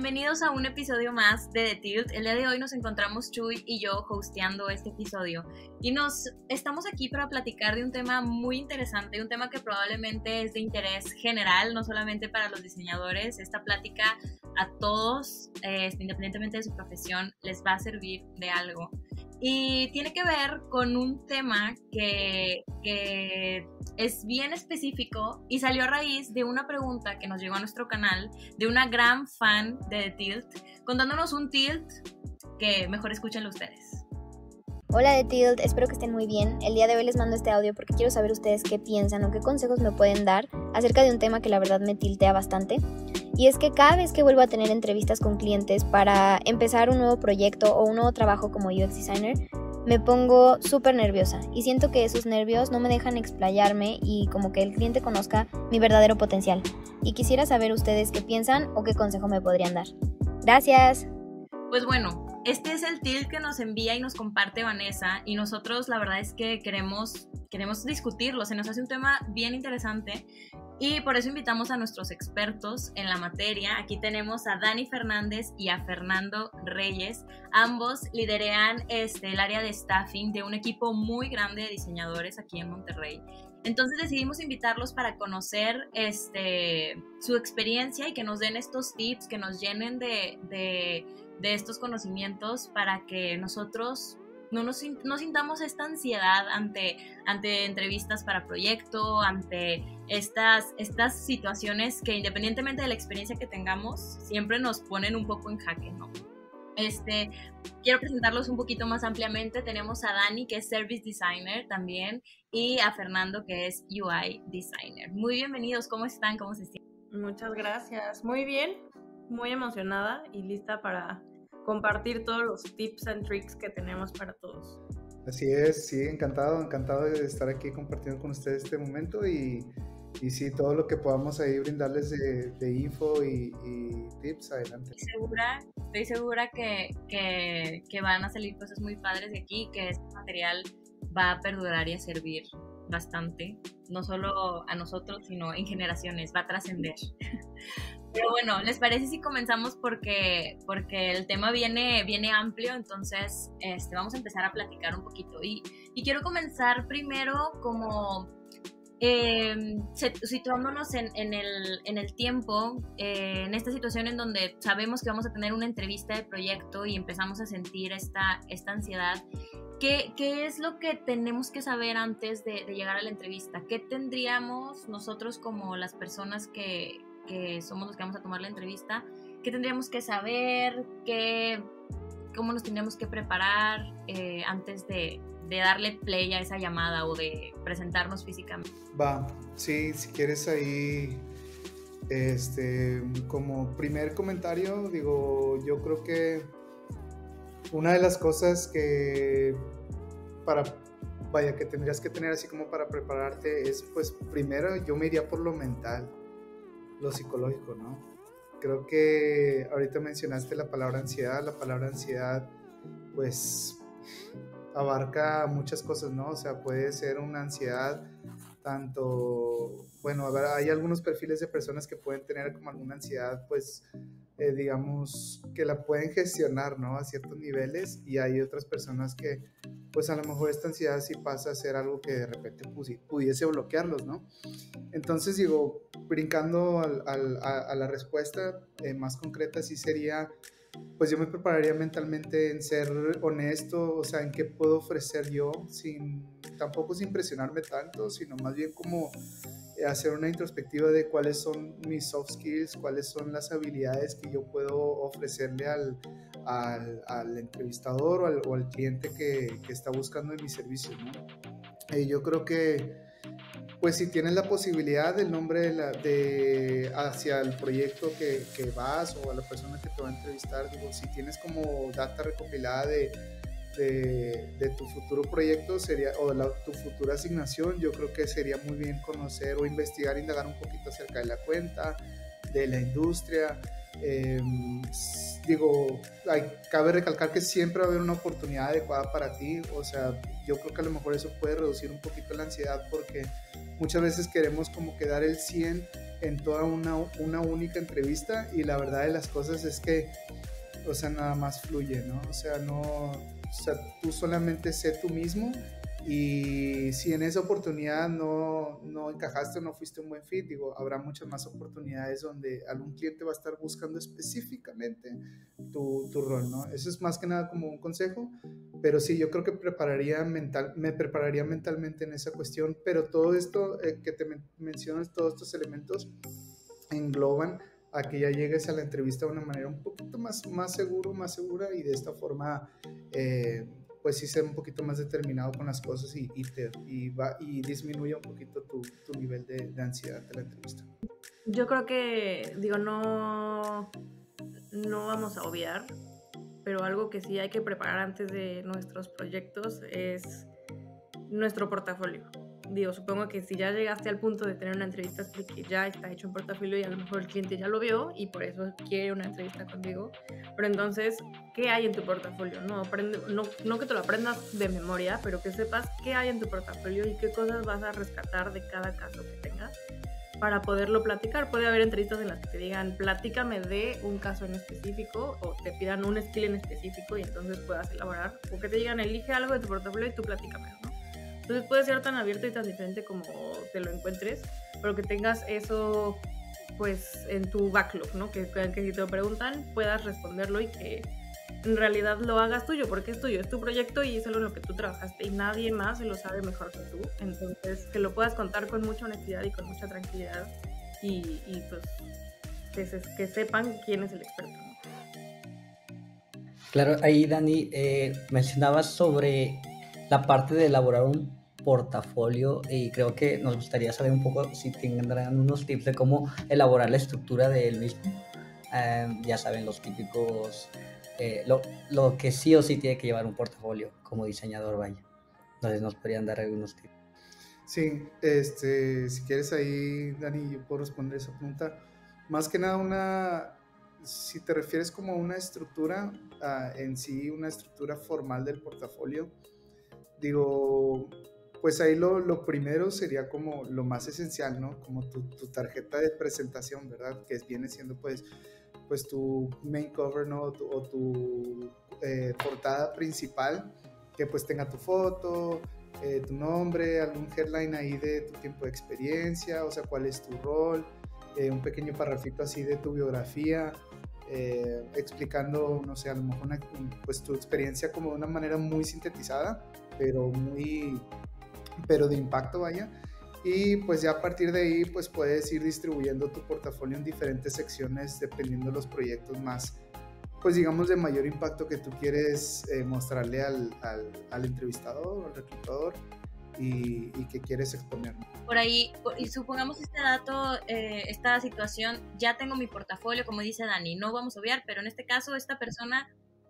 Bienvenidos a un episodio más de The Tilt. El día de hoy nos encontramos Chuy y yo hosteando este episodio y nos estamos aquí para platicar de un tema muy interesante, un tema que probablemente es de interés general, no solamente para los diseñadores. Esta plática a todos, eh, independientemente de su profesión, les va a servir de algo. Y tiene que ver con un tema que, es bien específico y salió a raíz de una pregunta que nos llegó a nuestro canal de una gran fan de The Tilt, contándonos un tilt que mejor escúchenlo ustedes. Hola de Tilt, espero que estén muy bien. El día de hoy les mando este audio porque quiero saber ustedes qué piensan o qué consejos me pueden dar acerca de un tema que la verdad me tiltea bastante. Y es que cada vez que vuelvo a tener entrevistas con clientes para empezar un nuevo proyecto o un nuevo trabajo como UX designer, me pongo súper nerviosa y siento que esos nervios no me dejan explayarme y como que el cliente conozca mi verdadero potencial. Y quisiera saber ustedes qué piensan o qué consejo me podrían dar. Gracias. Pues bueno, este es el tilt que nos envía y nos comparte Vanessa y nosotros la verdad es que queremos, queremos discutirlo, se nos hace un tema bien interesante y por eso invitamos a nuestros expertos en la materia. Aquí tenemos a Dani Fernández y a Fernando Reyes. Ambos liderean este, el área de staffing de un equipo muy grande de diseñadores aquí en Monterrey. Entonces decidimos invitarlos para conocer este, su experiencia y que nos den estos tips, que nos llenen de de estos conocimientos para que nosotros no nos no sintamos esta ansiedad ante, ante entrevistas para proyecto, ante estas, estas situaciones que independientemente de la experiencia que tengamos, siempre nos ponen un poco en jaque, ¿no? Este, quiero presentarlos un poquito más ampliamente. Tenemos a Dani, que es Service Designer también, y a Fernando, que es UI Designer. Muy bienvenidos, ¿cómo están? ¿Cómo se sienten? Muchas gracias. Muy bien, muy emocionada y lista para compartir todos los tips and tricks que tenemos para todos. Así es, sí, encantado, encantado de estar aquí compartiendo con ustedes este momento y, y sí, todo lo que podamos ahí brindarles de, info y, tips, adelante. Estoy segura, estoy segura que, que, que, van a salir cosas muy padres de aquí, que este material va a perdurar y a servir bastante, no solo a nosotros, sino en generaciones, va a trascender. Pero bueno, ¿les parece si comenzamos porque, porque el tema viene, viene amplio? Entonces, este, vamos a empezar a platicar un poquito. Y, y quiero comenzar primero como eh, situándonos en, en, el, en, el, tiempo, eh, en esta situación en donde sabemos que vamos a tener una entrevista de proyecto y empezamos a sentir esta, esta ansiedad. ¿Qué, ¿Qué, es lo que tenemos que saber antes de, llegar a la entrevista? ¿Qué tendríamos nosotros como las personas que, que somos los que vamos a tomar la entrevista, qué tendríamos que saber, qué, cómo nos tendríamos que preparar eh, antes de, de, darle play a esa llamada o de presentarnos físicamente. Va, sí, si quieres ahí, este, como primer comentario, digo, yo creo que una de las cosas que para vaya que tendrías que tener así como para prepararte es pues primero yo me iría por lo mental lo psicológico, ¿no? Creo que ahorita mencionaste la palabra ansiedad, la palabra ansiedad pues abarca muchas cosas, ¿no? O sea, puede ser una ansiedad tanto, bueno, a ver, hay algunos perfiles de personas que pueden tener como alguna ansiedad, pues, eh, digamos, que la pueden gestionar, ¿no? A ciertos niveles y hay otras personas que, pues, a lo mejor esta ansiedad sí pasa a ser algo que de repente pudiese bloquearlos, ¿no? Entonces, digo, brincando a, la respuesta eh, más concreta, sí sería pues yo me prepararía mentalmente en ser honesto, o sea, en qué puedo ofrecer yo, sin tampoco sin presionarme tanto, sino más bien como eh, hacer una introspectiva de cuáles son mis soft skills, cuáles son las habilidades que yo puedo ofrecerle al, al, entrevistador o al, cliente que, que, está buscando en mi servicio. ¿no? Y yo creo que pues si tienes la posibilidad del nombre de, la, de hacia el proyecto que, que, vas o a la persona que te va a entrevistar, digo, si tienes como data recopilada de, de, tu futuro proyecto sería, o de tu futura asignación, yo creo que sería muy bien conocer o investigar, indagar un poquito acerca de la cuenta, de la industria. Em, digo, hay, cabe recalcar que siempre va a haber una oportunidad adecuada para ti, o sea, yo creo que a lo mejor eso puede reducir un poquito la ansiedad porque muchas veces queremos como que dar el 100 en toda una, una única entrevista y la verdad de las cosas es que, o sea, nada más fluye, ¿no? O sea, no, o sea, tú solamente sé tú mismo y si en esa oportunidad no, no encajaste o no fuiste un buen fit, digo, habrá muchas más oportunidades donde algún cliente va a estar buscando específicamente tu, tu rol, ¿no? Eso es más que nada como un consejo, pero sí, yo creo que prepararía mental, me prepararía mentalmente en esa cuestión, pero todo esto eh, que te mencionas, todos estos elementos engloban a que ya llegues a la entrevista de una manera un poquito más, más seguro, más segura y de esta forma... Eh, pues sí ser un poquito más determinado con las cosas y, y, y, va, y disminuye un poquito tu, tu nivel de, ansiedad de la entrevista. Yo creo que, digo, no, no vamos a obviar, pero algo que sí hay que preparar antes de nuestros proyectos es nuestro portafolio digo, supongo que si ya llegaste al punto de tener una entrevista es que ya está hecho un portafolio y a lo mejor el cliente ya lo vio y por eso quiere una entrevista contigo. Pero entonces, ¿qué hay en tu portafolio? No, aprende, no, no que te lo aprendas de memoria, pero que sepas qué hay en tu portafolio y qué cosas vas a rescatar de cada caso que tengas para poderlo platicar. Puede haber entrevistas en las que te digan, platícame de un caso en específico o te pidan un skill en específico y entonces puedas elaborar. O que te digan, elige algo de tu portafolio y tú platícame, ¿no? Entonces puede ser tan abierto y tan diferente como te lo encuentres, pero que tengas eso pues en tu backlog, ¿no? Que, que si te lo preguntan puedas responderlo y que en realidad lo hagas tuyo, porque es tuyo, es tu proyecto y es algo en lo que tú trabajaste y nadie más lo sabe mejor que tú. Entonces, que lo puedas contar con mucha honestidad y con mucha tranquilidad y, pues que, que, sepan quién es el experto. Claro, ahí Dani eh, mencionabas sobre la parte de elaborar un portafolio y creo que nos gustaría saber un poco si tendrán unos tips de cómo elaborar la estructura de él mismo. Em, ya saben, los típicos, eh, lo, lo, que sí o sí tiene que llevar un portafolio como diseñador, vaya. Entonces nos podrían dar algunos tips. Sí, este, si quieres ahí, Dani, yo puedo responder esa pregunta. Más que nada una, si te refieres como a una estructura uh, en sí, una estructura formal del portafolio, digo, pues ahí lo, lo, primero sería como lo más esencial, ¿no? Como tu, tu tarjeta de presentación, ¿verdad? Que viene siendo pues, pues tu main cover, ¿no? O tu, o tu eh, portada principal, que pues tenga tu foto, eh, tu nombre, algún headline ahí de tu tiempo de experiencia, o sea, cuál es tu rol, eh, un pequeño parrafito así de tu biografía, eh, explicando, no sé, a lo mejor una, pues tu experiencia como de una manera muy sintetizada, pero muy pero de impacto vaya. Y pues ya a partir de ahí pues puedes ir distribuyendo tu portafolio en diferentes secciones dependiendo de los proyectos más, pues digamos de mayor impacto que tú quieres eh, mostrarle al, al, al, entrevistador, al reclutador y, y, que quieres exponer. Por ahí, y supongamos este dato, eh, esta situación, ya tengo mi portafolio, como dice Dani, no vamos a obviar, pero en este caso esta persona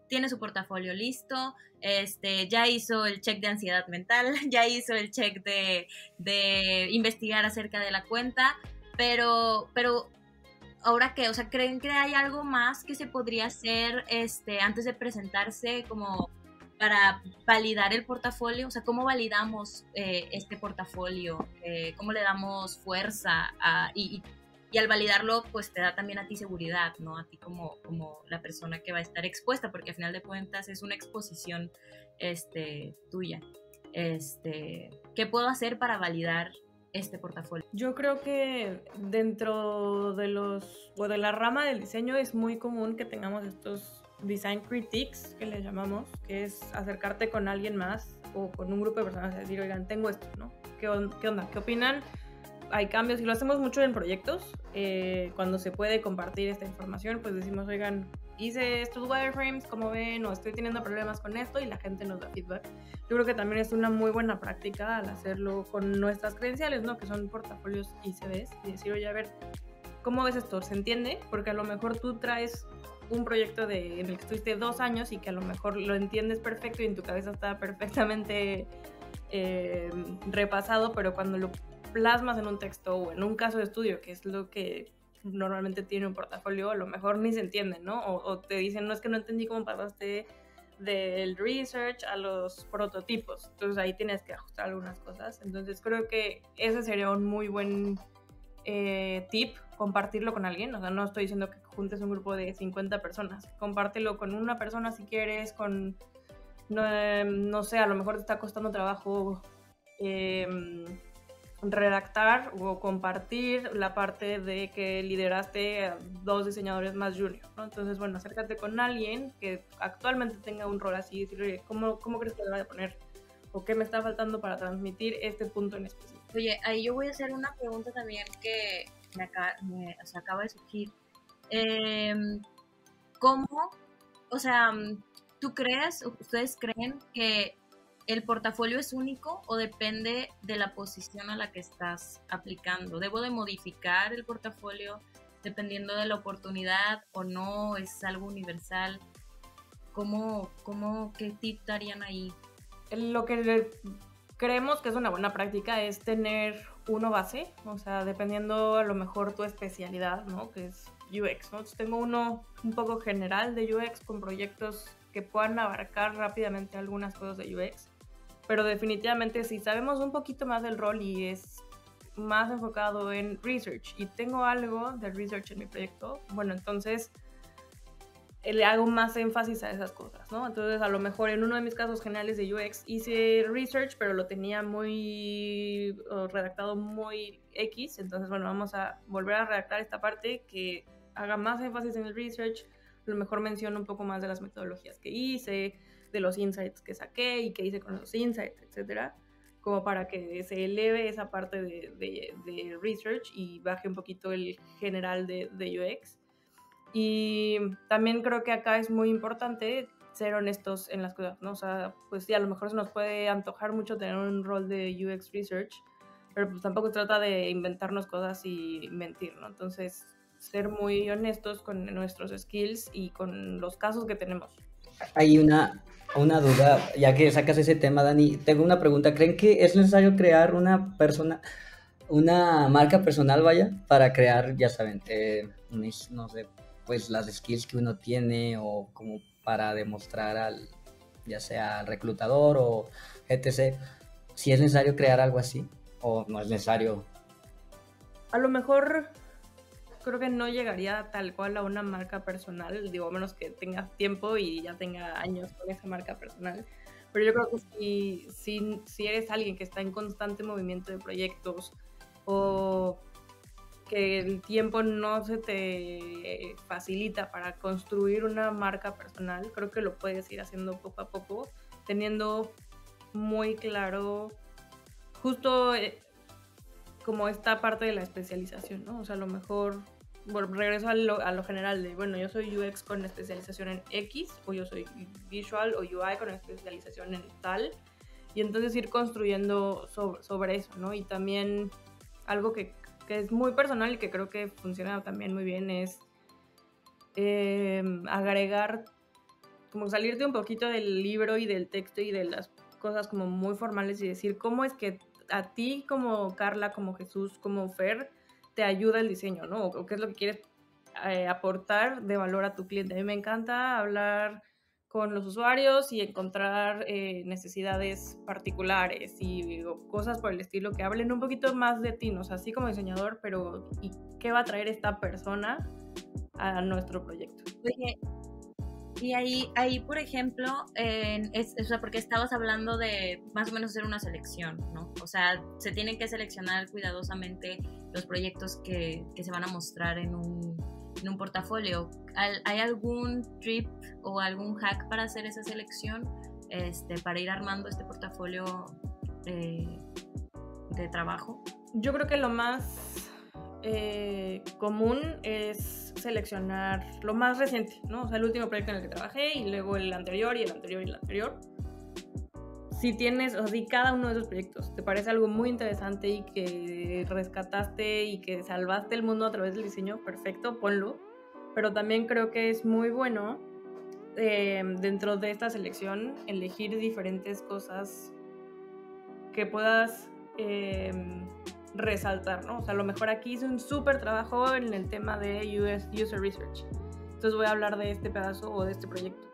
tiene su portafolio listo, este, ya hizo el check de ansiedad mental, ya hizo el check de, de investigar acerca de la cuenta, pero, pero ahora qué, o sea, ¿creen que hay algo más que se podría hacer este, antes de presentarse como para validar el portafolio? O sea, ¿cómo validamos eh, este portafolio? Eh, ¿Cómo le damos fuerza a, y, al validarlo, pues te da también a ti seguridad, ¿no? A ti como, como la persona que va a estar expuesta, porque al final de cuentas es una exposición este, tuya. Este, ¿Qué puedo hacer para validar este portafolio? Yo creo que dentro de los, o de la rama del diseño es muy común que tengamos estos design critiques, que le llamamos, que es acercarte con alguien más o con un grupo de personas y decir, oigan, tengo esto, ¿no? ¿Qué, qué onda? ¿Qué opinan? Hay cambios y lo hacemos mucho en proyectos. Eh, cuando se puede compartir esta información, pues decimos, oigan, hice estos wireframes, como ven, o estoy teniendo problemas con esto y la gente nos da feedback. Yo creo que también es una muy buena práctica al hacerlo con nuestras credenciales, ¿no? Que son portafolios ICBs y decir, oye, a ver, ¿cómo ves esto? ¿Se entiende? Porque a lo mejor tú traes un proyecto de, en el que estuviste dos años y que a lo mejor lo entiendes perfecto y en tu cabeza está perfectamente eh, repasado, pero cuando lo plasmas en un texto o en un caso de estudio, que es lo que normalmente tiene un portafolio, a lo mejor ni se entiende, ¿no? O, te dicen, no es que no entendí cómo pasaste del research a los prototipos. Entonces ahí tienes que ajustar algunas cosas. Entonces creo que ese sería un muy buen eh, tip compartirlo con alguien. O sea, no estoy diciendo que juntes un grupo de 50 personas. Compártelo con una persona si quieres, con, no, no sé, a lo mejor te está costando trabajo em, redactar o compartir la parte de que lideraste dos diseñadores más junior, ¿no? Entonces, bueno, acércate con alguien que actualmente tenga un rol así y decirle, ¿cómo, cómo crees que le voy a poner? ¿O qué me está faltando para transmitir este punto en específico? Oye, ahí yo voy a hacer una pregunta también que me acaba, de surgir. Em, ¿Cómo, o sea, tú crees, ustedes creen que el portafolio es único o depende de la posición a la que estás aplicando? ¿Debo de modificar el portafolio dependiendo de la oportunidad o no? ¿Es algo universal? ¿Cómo, cómo qué tip darían ahí? Lo que creemos que es una buena práctica es tener uno base, o sea, dependiendo a lo mejor tu especialidad, ¿no? Que es UX, tengo uno un poco general de UX con proyectos que puedan abarcar rápidamente algunas cosas de UX pero definitivamente si sabemos un poquito más del rol y es más enfocado en research y tengo algo de research en mi proyecto, bueno, entonces eh, le hago más énfasis a esas cosas, ¿no? Entonces, a lo mejor en uno de mis casos generales de UX hice research, pero lo tenía muy redactado muy X, entonces, bueno, vamos a volver a redactar esta parte que haga más énfasis en el research, a lo mejor menciono un poco más de las metodologías que hice, de los insights que saqué y que hice con los insights, etcétera, como para que se eleve esa parte de, de, research y baje un poquito el general de, de UX. Y también creo que acá es muy importante ser honestos en las cosas, ¿no? O sea, pues sí, a lo mejor se nos puede antojar mucho tener un rol de UX Research, pero pues tampoco trata de inventarnos cosas y mentir, ¿no? Entonces, ser muy honestos con nuestros skills y con los casos que tenemos. Hay una, una duda, ya que sacas ese tema, Dani, tengo una pregunta. ¿Creen que es necesario crear una persona, una marca personal, vaya, para crear, ya saben, eh, no sé, pues las skills que uno tiene o como para demostrar al, ya sea al reclutador o etc. Si es necesario crear algo así o no es necesario. A lo mejor creo que no llegaría tal cual a una marca personal, digo, a menos que tengas tiempo y ya tenga años con esa marca personal. Pero yo creo que si, si, si eres alguien que está en constante movimiento de proyectos o que el tiempo no se te facilita para construir una marca personal, creo que lo puedes ir haciendo poco a poco, teniendo muy claro justo eh, como esta parte de la especialización, ¿no? O sea, a lo mejor, bueno, regreso a lo, a lo, general de, bueno, yo soy UX con especialización en X, o yo soy Visual o UI con especialización en tal, y entonces ir construyendo sobre, eso, ¿no? Y también algo que, que, es muy personal y que creo que funciona también muy bien es eh, agregar, como salirte un poquito del libro y del texto y de las cosas como muy formales y decir cómo es que a ti como Carla, como Jesús, como Fer, te ayuda el diseño, ¿no? O, qué es lo que quieres eh, aportar de valor a tu cliente. A mí me encanta hablar con los usuarios y encontrar eh, necesidades particulares y cosas por el estilo que hablen un poquito más de ti, ¿no? O sea, así como diseñador, pero ¿y qué va a traer esta persona a nuestro proyecto? Oye, y ahí, ahí por ejemplo, o porque estabas hablando de más o menos hacer una selección, ¿no? O sea, se tienen que seleccionar cuidadosamente los proyectos que, que se van a mostrar en un, en un portafolio. ¿Hay algún trip o algún hack para hacer esa selección, este, para ir armando este portafolio eh, de trabajo? Yo creo que lo más eh, común es seleccionar lo más reciente, ¿no? O sea, el último proyecto en el que trabajé y luego el anterior y el anterior y el anterior. Si tienes, o sea, si cada uno de esos proyectos te parece algo muy interesante y que rescataste y que salvaste el mundo a través del diseño, perfecto, ponlo. Pero también creo que es muy bueno eh, dentro de esta selección elegir diferentes cosas que puedas eh, resaltar, ¿no? O sea, a lo mejor aquí hice un súper trabajo en el tema de US, User Research. Entonces voy a hablar de este pedazo o de este proyecto.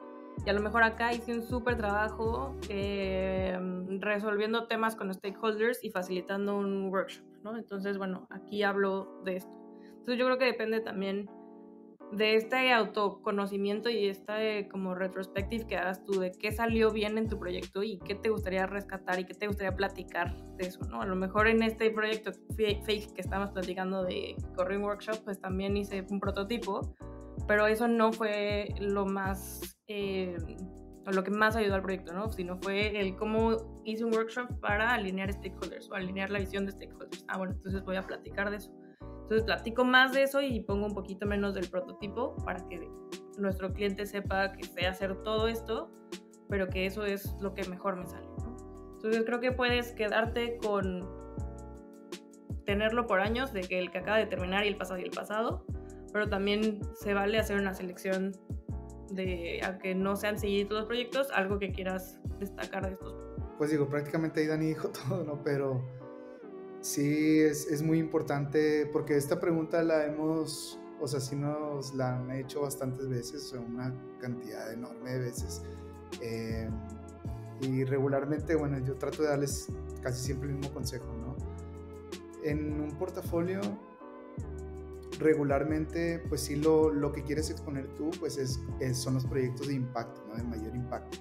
Y a lo mejor acá hice un súper trabajo eh, resolviendo temas con stakeholders y facilitando un workshop, ¿no? Entonces, bueno, aquí hablo de esto. Entonces yo creo que depende también de este autoconocimiento y esta como retrospective que hagas tú de qué salió bien en tu proyecto y qué te gustaría rescatar y qué te gustaría platicar de eso, ¿no? A lo mejor en este proyecto fake que estamos platicando de Corring Workshop, pues también hice un prototipo, pero eso no fue lo más, eh, lo que más ayudó al proyecto, ¿no? Sino fue el cómo hice un workshop para alinear stakeholders o alinear la visión de stakeholders. Ah, bueno, entonces voy a platicar de eso. Entonces platico más de eso y pongo un poquito menos del prototipo para que nuestro cliente sepa que sé hacer todo esto, pero que eso es lo que mejor me sale. Entonces creo que puedes quedarte con tenerlo por años de que el que acaba de terminar y el pasado y el pasado, pero también se vale hacer una selección de, aunque no sean seguidos los proyectos, algo que quieras destacar de estos. Pues digo, prácticamente ahí Dani dijo todo, ¿no? Pero Sí, es, es, muy importante porque esta pregunta la hemos, o sea, sí nos la han hecho bastantes veces, una cantidad enorme de veces. Eh, y regularmente, bueno, yo trato de darles casi siempre el mismo consejo, ¿no? En un portafolio, regularmente, pues sí, lo, lo que quieres exponer tú, pues es, son los proyectos de impacto, ¿no? De mayor impacto.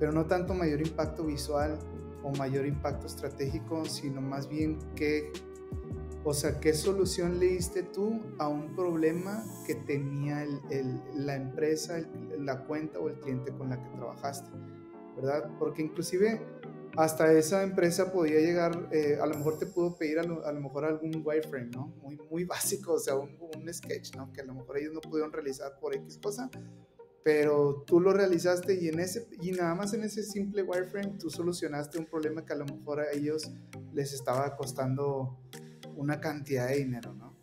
Pero no tanto mayor impacto visual, o mayor impacto estratégico, sino más bien qué, o sea, qué solución le diste tú a un problema que tenía la empresa, la cuenta o el cliente con la que trabajaste, ¿verdad? Porque inclusive hasta esa empresa podía llegar, eh, a lo mejor te pudo pedir a lo, a lo, mejor algún wireframe, ¿no? Muy, muy básico, o sea, un, un sketch, ¿no? Que a lo mejor ellos no pudieron realizar por X cosa, pero tú lo realizaste y, en ese, y nada más en ese simple wireframe tú solucionaste un problema que a lo mejor a ellos les estaba costando una cantidad de dinero, ¿no?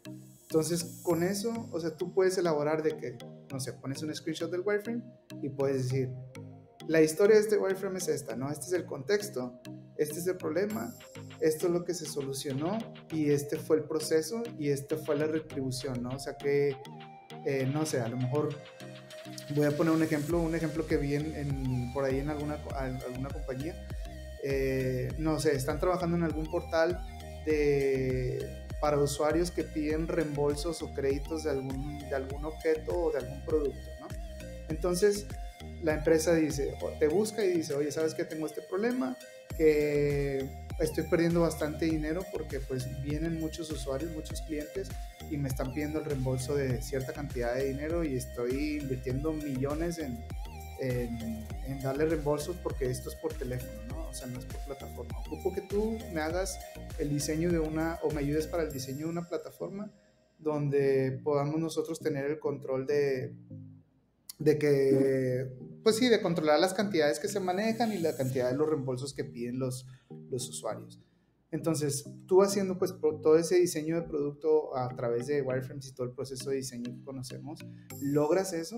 Entonces, con eso, o sea, tú puedes elaborar de que, no sé, pones un screenshot del wireframe y puedes decir, la historia de este wireframe es esta, ¿no? Este es el contexto, este es el problema, esto es lo que se solucionó y este fue el proceso y esta fue la retribución, ¿no? O sea que, eh, no sé, a lo mejor Voy a poner un ejemplo, un ejemplo que vi en, por ahí en alguna, alguna compañía. Eh, no sé, están trabajando en algún portal de, para usuarios que piden reembolsos o créditos de algún, de algún objeto o de algún producto, ¿no? Entonces, la empresa dice, te busca y dice, oye, ¿sabes que tengo este problema? Que estoy perdiendo bastante dinero porque pues vienen muchos usuarios, muchos clientes y me están pidiendo el reembolso de cierta cantidad de dinero y estoy invirtiendo millones en, en, darle reembolsos porque esto es por teléfono, ¿no? O sea, no es por plataforma. Ocupo que tú me hagas el diseño de una o me ayudes para el diseño de una plataforma donde podamos nosotros tener el control de, de que, pues sí, de controlar las cantidades que se manejan y la cantidad de los reembolsos que piden los, los usuarios. Entonces, tú haciendo pues todo ese diseño de producto a través de wireframes y todo el proceso de diseño que conocemos, logras eso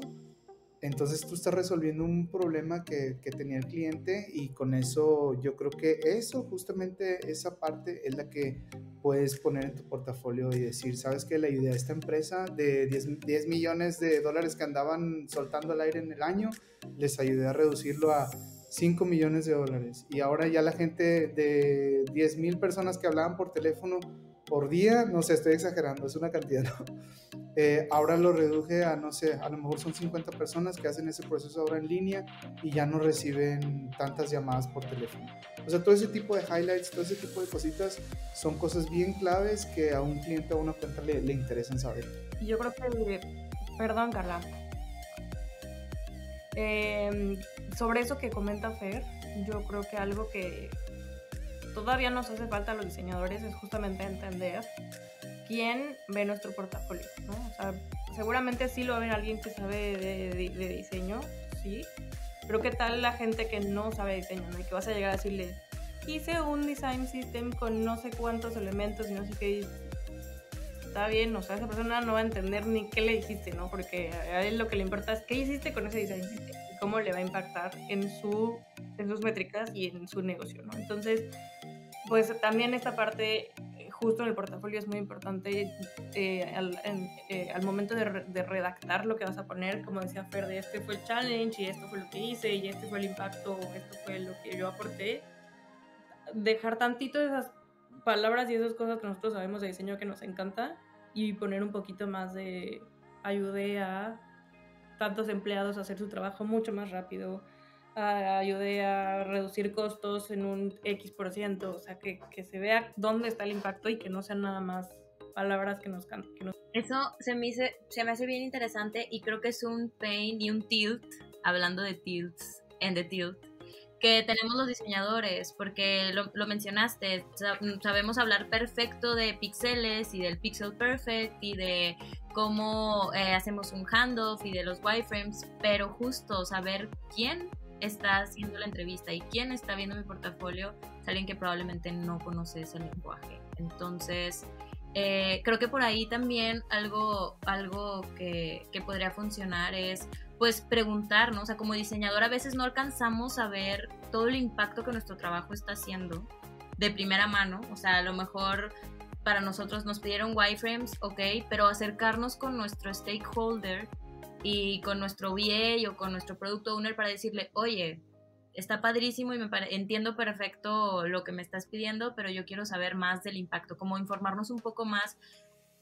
entonces tú estás resolviendo un problema que, que, tenía el cliente y con eso yo creo que eso, justamente esa parte es la que puedes poner en tu portafolio y decir, sabes que la idea de esta empresa de 10, 10 millones de dólares que andaban soltando al aire en el año, les ayudé a reducirlo a 5 millones de dólares. Y ahora ya la gente de 10 mil personas que hablaban por teléfono por día, no sé, estoy exagerando, es una cantidad, ¿no? Eh, ahora lo reduje a, no sé, a lo mejor son 50 personas que hacen ese proceso ahora en línea y ya no reciben tantas llamadas por teléfono. O sea, todo ese tipo de highlights, todo ese tipo de cositas son cosas bien claves que a un cliente o a una cuenta le, le interesan saber. Yo creo que, perdón Carla, eh, sobre eso que comenta Fer, yo creo que algo que todavía nos hace falta a los diseñadores es justamente entender quién ve nuestro portafolio, ¿no? O sea, seguramente sí lo va a ver alguien que sabe de, diseño, sí, pero ¿qué tal la gente que no sabe diseño, ¿no? Y que vas a llegar a decirle, hice un design system con no sé cuántos elementos y no sé qué, está bien, o sea, esa persona no va a entender ni qué le dijiste, ¿no? Porque a él lo que le importa es qué hiciste con ese design system y cómo le va a impactar en, su, en sus métricas y en su negocio, ¿no? Entonces, pues también esta parte justo en el portafolio es muy importante eh, al, eh, al, momento de, de, redactar lo que vas a poner, como decía Fer, de este fue el challenge y esto fue lo que hice y este fue el impacto, esto fue lo que yo aporté. Dejar tantito esas palabras y esas cosas que nosotros sabemos de diseño que nos encanta y poner un poquito más de ayude a tantos empleados a hacer su trabajo mucho más rápido, ayude a reducir costos en un X por ciento, o sea, que, que, se vea dónde está el impacto y que no sean nada más palabras que nos, que nos... Eso se me, hice, se me hace bien interesante y creo que es un pain y un tilt, hablando de tilts en The Tilt, que tenemos los diseñadores, porque lo, lo, mencionaste, sabemos hablar perfecto de píxeles y del pixel perfect y de cómo eh, hacemos un handoff y de los wireframes, pero justo saber quién está haciendo la entrevista y quién está viendo mi portafolio es alguien que probablemente no conoce ese lenguaje. Entonces, eh, creo que por ahí también algo, algo que, que, podría funcionar es pues preguntar, ¿no? O sea, como diseñador a veces no alcanzamos a ver todo el impacto que nuestro trabajo está haciendo de primera mano. O sea, a lo mejor para nosotros nos pidieron wireframes, ok, pero acercarnos con nuestro stakeholder y con nuestro VA o con nuestro producto owner para decirle, oye, está padrísimo y me entiendo perfecto lo que me estás pidiendo, pero yo quiero saber más del impacto, como informarnos un poco más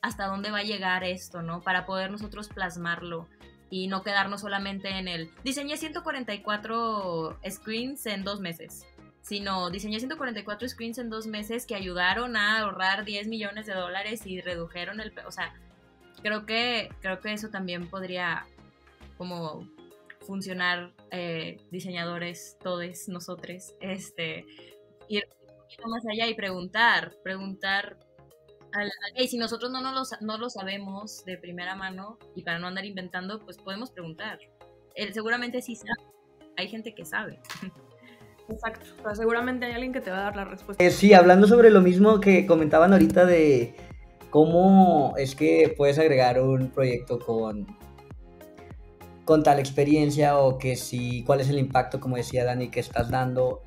hasta dónde va a llegar esto, ¿no? Para poder nosotros plasmarlo y no quedarnos solamente en el diseñé 144 screens en dos meses, sino diseñé 144 screens en dos meses que ayudaron a ahorrar 10 millones de dólares y redujeron el, o sea, creo que creo que eso también podría como funcionar eh, diseñadores, todos nosotros, este, ir un poquito más allá y preguntar, preguntar, al, si nosotros no, no, lo, no lo sabemos de primera mano y para no andar inventando, pues podemos preguntar. Él seguramente sí sabe, hay gente que sabe. Exacto, seguramente hay alguien que te va a dar la respuesta. Eh, sí, hablando sobre lo mismo que comentaban ahorita de cómo es que puedes agregar un proyecto con con tal experiencia o que si, cuál es el impacto, como decía Dani, que estás dando,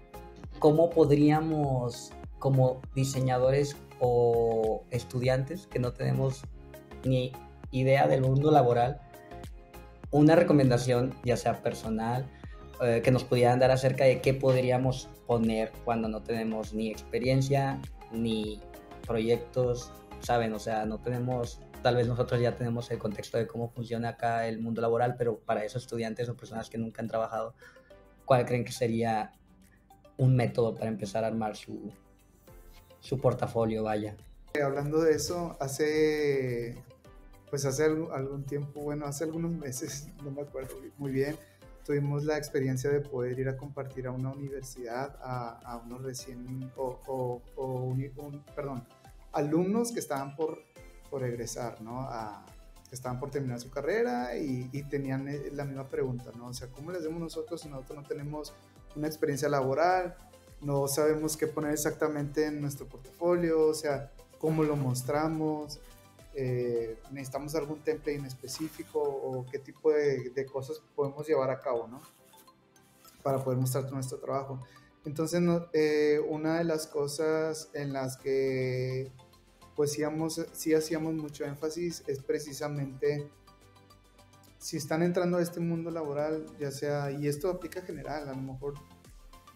cómo podríamos como diseñadores o estudiantes que no tenemos ni idea del mundo laboral, una recomendación, ya sea personal, eh, que nos pudieran dar acerca de qué podríamos poner cuando no tenemos ni experiencia, ni proyectos, ¿saben? O sea, no tenemos tal vez nosotros ya tenemos el contexto de cómo funciona acá el mundo laboral, pero para esos estudiantes o personas que nunca han trabajado, ¿cuál creen que sería un método para empezar a armar su, su portafolio, vaya? Hablando de eso, hace, pues hace algún tiempo, bueno, hace algunos meses, no me acuerdo muy bien, tuvimos la experiencia de poder ir a compartir a una universidad, a, unos recién, o, o, perdón, alumnos que estaban por por egresar, ¿no? A, estaban por terminar su carrera y, tenían eh, la misma pregunta, ¿no? O sea, ¿cómo les demos nosotros si nosotros no tenemos una experiencia laboral? No sabemos qué poner exactamente en nuestro portafolio, o sea, cómo lo mostramos, eh, necesitamos algún template en específico o qué tipo de, de, cosas podemos llevar a cabo, ¿no? Para poder mostrar nuestro trabajo. Entonces, eh, una de las cosas en las que pues sí, hacíamos mucho énfasis es precisamente si están entrando a este mundo laboral, ya sea, y esto aplica general, a lo mejor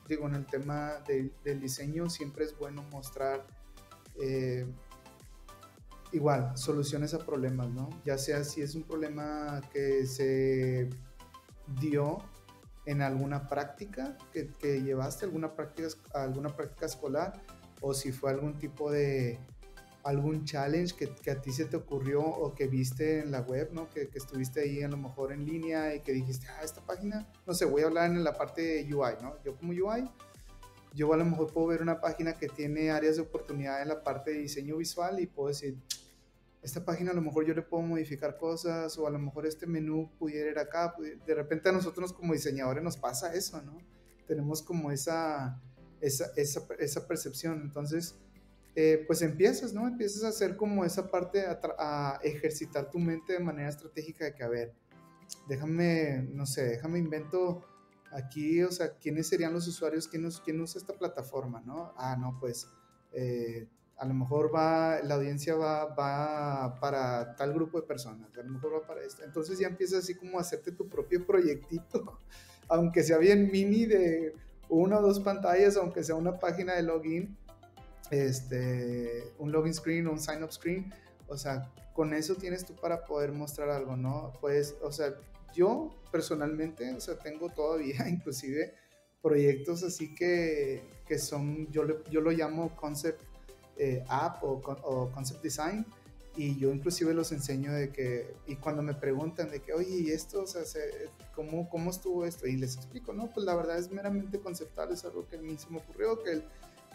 digo, en el tema del diseño siempre es bueno mostrar eh, igual soluciones a problemas, ¿no? Ya sea si es un problema que se dio en alguna práctica que, que llevaste, alguna práctica, alguna práctica escolar, o si fue algún tipo de, algún challenge que, que, a ti se te ocurrió o que viste en la web, ¿no? Que, que, estuviste ahí a lo mejor en línea y que dijiste, ah, esta página, no sé, voy a hablar en la parte de UI, ¿no? Yo como UI, yo a lo mejor puedo ver una página que tiene áreas de oportunidad en la parte de diseño visual y puedo decir, esta página a lo mejor yo le puedo modificar cosas o a lo mejor este menú pudiera ir acá. De repente a nosotros como diseñadores nos pasa eso, ¿no? Tenemos como esa, esa, esa, esa percepción. Entonces, eh, pues empiezas, ¿no? Empiezas a hacer como esa parte, a, ejercitar tu mente de manera estratégica de que, a ver, déjame, no sé, déjame invento aquí, o sea, ¿quiénes serían los usuarios? ¿Quién, quién usa esta plataforma, no? Ah, no, pues eh, a lo mejor va, la audiencia va, va para tal grupo de personas, a lo mejor va para esto. Entonces ya empiezas así como a hacerte tu propio proyectito, aunque sea bien mini de una o dos pantallas, aunque sea una página de login, este, un login screen o un sign up screen. O sea, con eso tienes tú para poder mostrar algo, ¿no? Pues, o sea, yo personalmente, o sea, tengo todavía inclusive proyectos así que, que son, yo, yo lo llamo concept eh, app o, o, concept design y yo inclusive los enseño de que, y cuando me preguntan de que, oye, ¿y esto? O sea, ¿cómo, ¿cómo estuvo esto? Y les explico, no, pues la verdad es meramente conceptual, es algo que a mí se me ocurrió, que,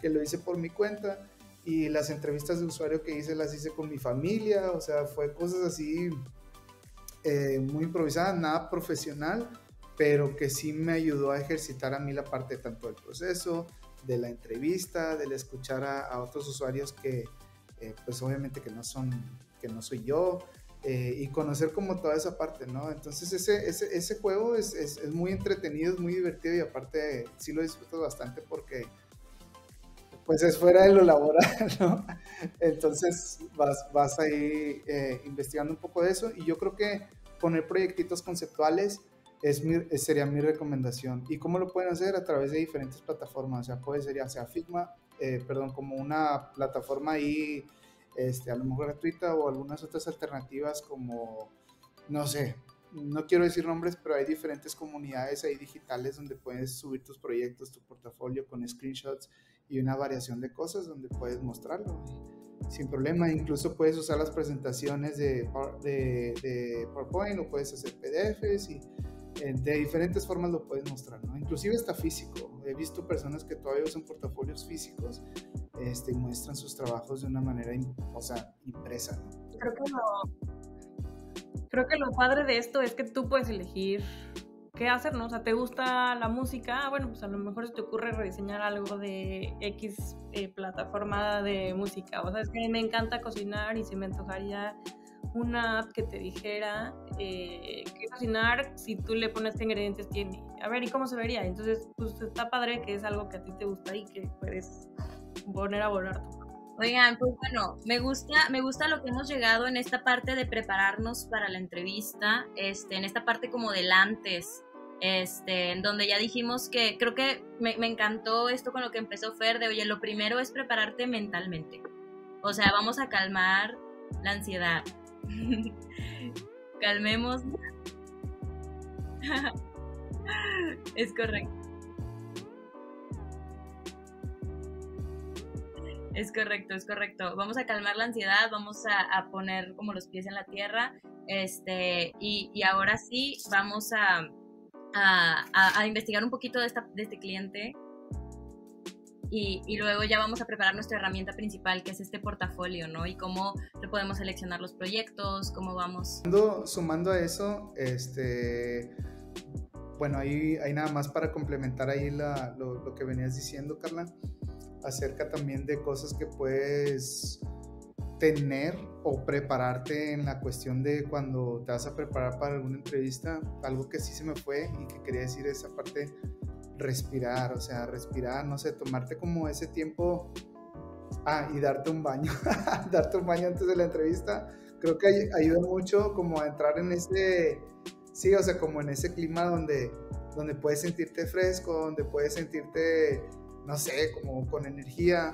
que lo hice por mi cuenta y las entrevistas de usuario que hice las hice con mi familia, o sea, fue cosas así eh, muy improvisadas, nada profesional, pero que sí me ayudó a ejercitar a mí la parte tanto del proceso, de la entrevista, del escuchar a, otros usuarios que, eh, pues obviamente que no son, que no soy yo, eh, y conocer como toda esa parte, ¿no? Entonces ese, ese, ese juego es, es, es, muy entretenido, es muy divertido y aparte sí lo disfruto bastante porque pues es fuera de lo laboral, ¿no? Entonces vas, vas ahí eh, investigando un poco de eso y yo creo que poner proyectitos conceptuales es sería mi recomendación. ¿Y cómo lo pueden hacer? A través de diferentes plataformas. O sea, puede ser ya sea Figma, eh, perdón, como una plataforma ahí, este, a lo mejor gratuita o algunas otras alternativas como, no sé, no quiero decir nombres, pero hay diferentes comunidades ahí digitales donde puedes subir tus proyectos, tu portafolio con screenshots y una variación de cosas donde puedes mostrarlo sin problema. Incluso puedes usar las presentaciones de, de, de PowerPoint o puedes hacer PDFs y eh, de diferentes formas lo puedes mostrar, ¿no? Inclusive está físico. He visto personas que todavía usan portafolios físicos este, muestran sus trabajos de una manera, o sea, impresa. Creo que lo, creo que lo padre de esto es que tú puedes elegir qué hacer, ¿no? O sea, ¿te gusta la música? Ah, bueno, pues a lo mejor se te ocurre rediseñar algo de X eh, plataforma de música. O sea, es que me encanta cocinar y se me antojaría una app que te dijera eh, qué cocinar si tú le pones qué ingredientes tiene. A ver, ¿y cómo se vería? Entonces, pues está padre que es algo que a ti te gusta y que puedes poner a volar Oigan, pues bueno, me gusta, me gusta lo que hemos llegado en esta parte de prepararnos para la entrevista, este, en esta parte como del antes, este, en donde ya dijimos que creo que me, encantó esto con lo que empezó Fer, de oye, lo primero es prepararte mentalmente. O sea, vamos a calmar la ansiedad, Calmemos. es correcto. Es correcto, es correcto. Vamos a calmar la ansiedad, vamos a, poner como los pies en la tierra. Este, y, ahora sí, vamos a, a, investigar un poquito de, este cliente, y, luego ya vamos a preparar nuestra herramienta principal, que es este portafolio, ¿no? Y cómo podemos seleccionar los proyectos, cómo vamos. Sumando a eso, este, bueno, ahí hay nada más para complementar ahí lo, que venías diciendo, Carla, acerca también de cosas que puedes tener o prepararte en la cuestión de cuando te vas a preparar para alguna entrevista, algo que sí se me fue y que quería decir esa parte respirar, o sea, respirar, no sé, tomarte como ese tiempo, ah, y darte un baño, darte un baño antes de la entrevista, creo que ayuda mucho como a entrar en ese, sí, o sea, como en ese clima donde, donde puedes sentirte fresco, donde puedes sentirte, no sé, como con energía.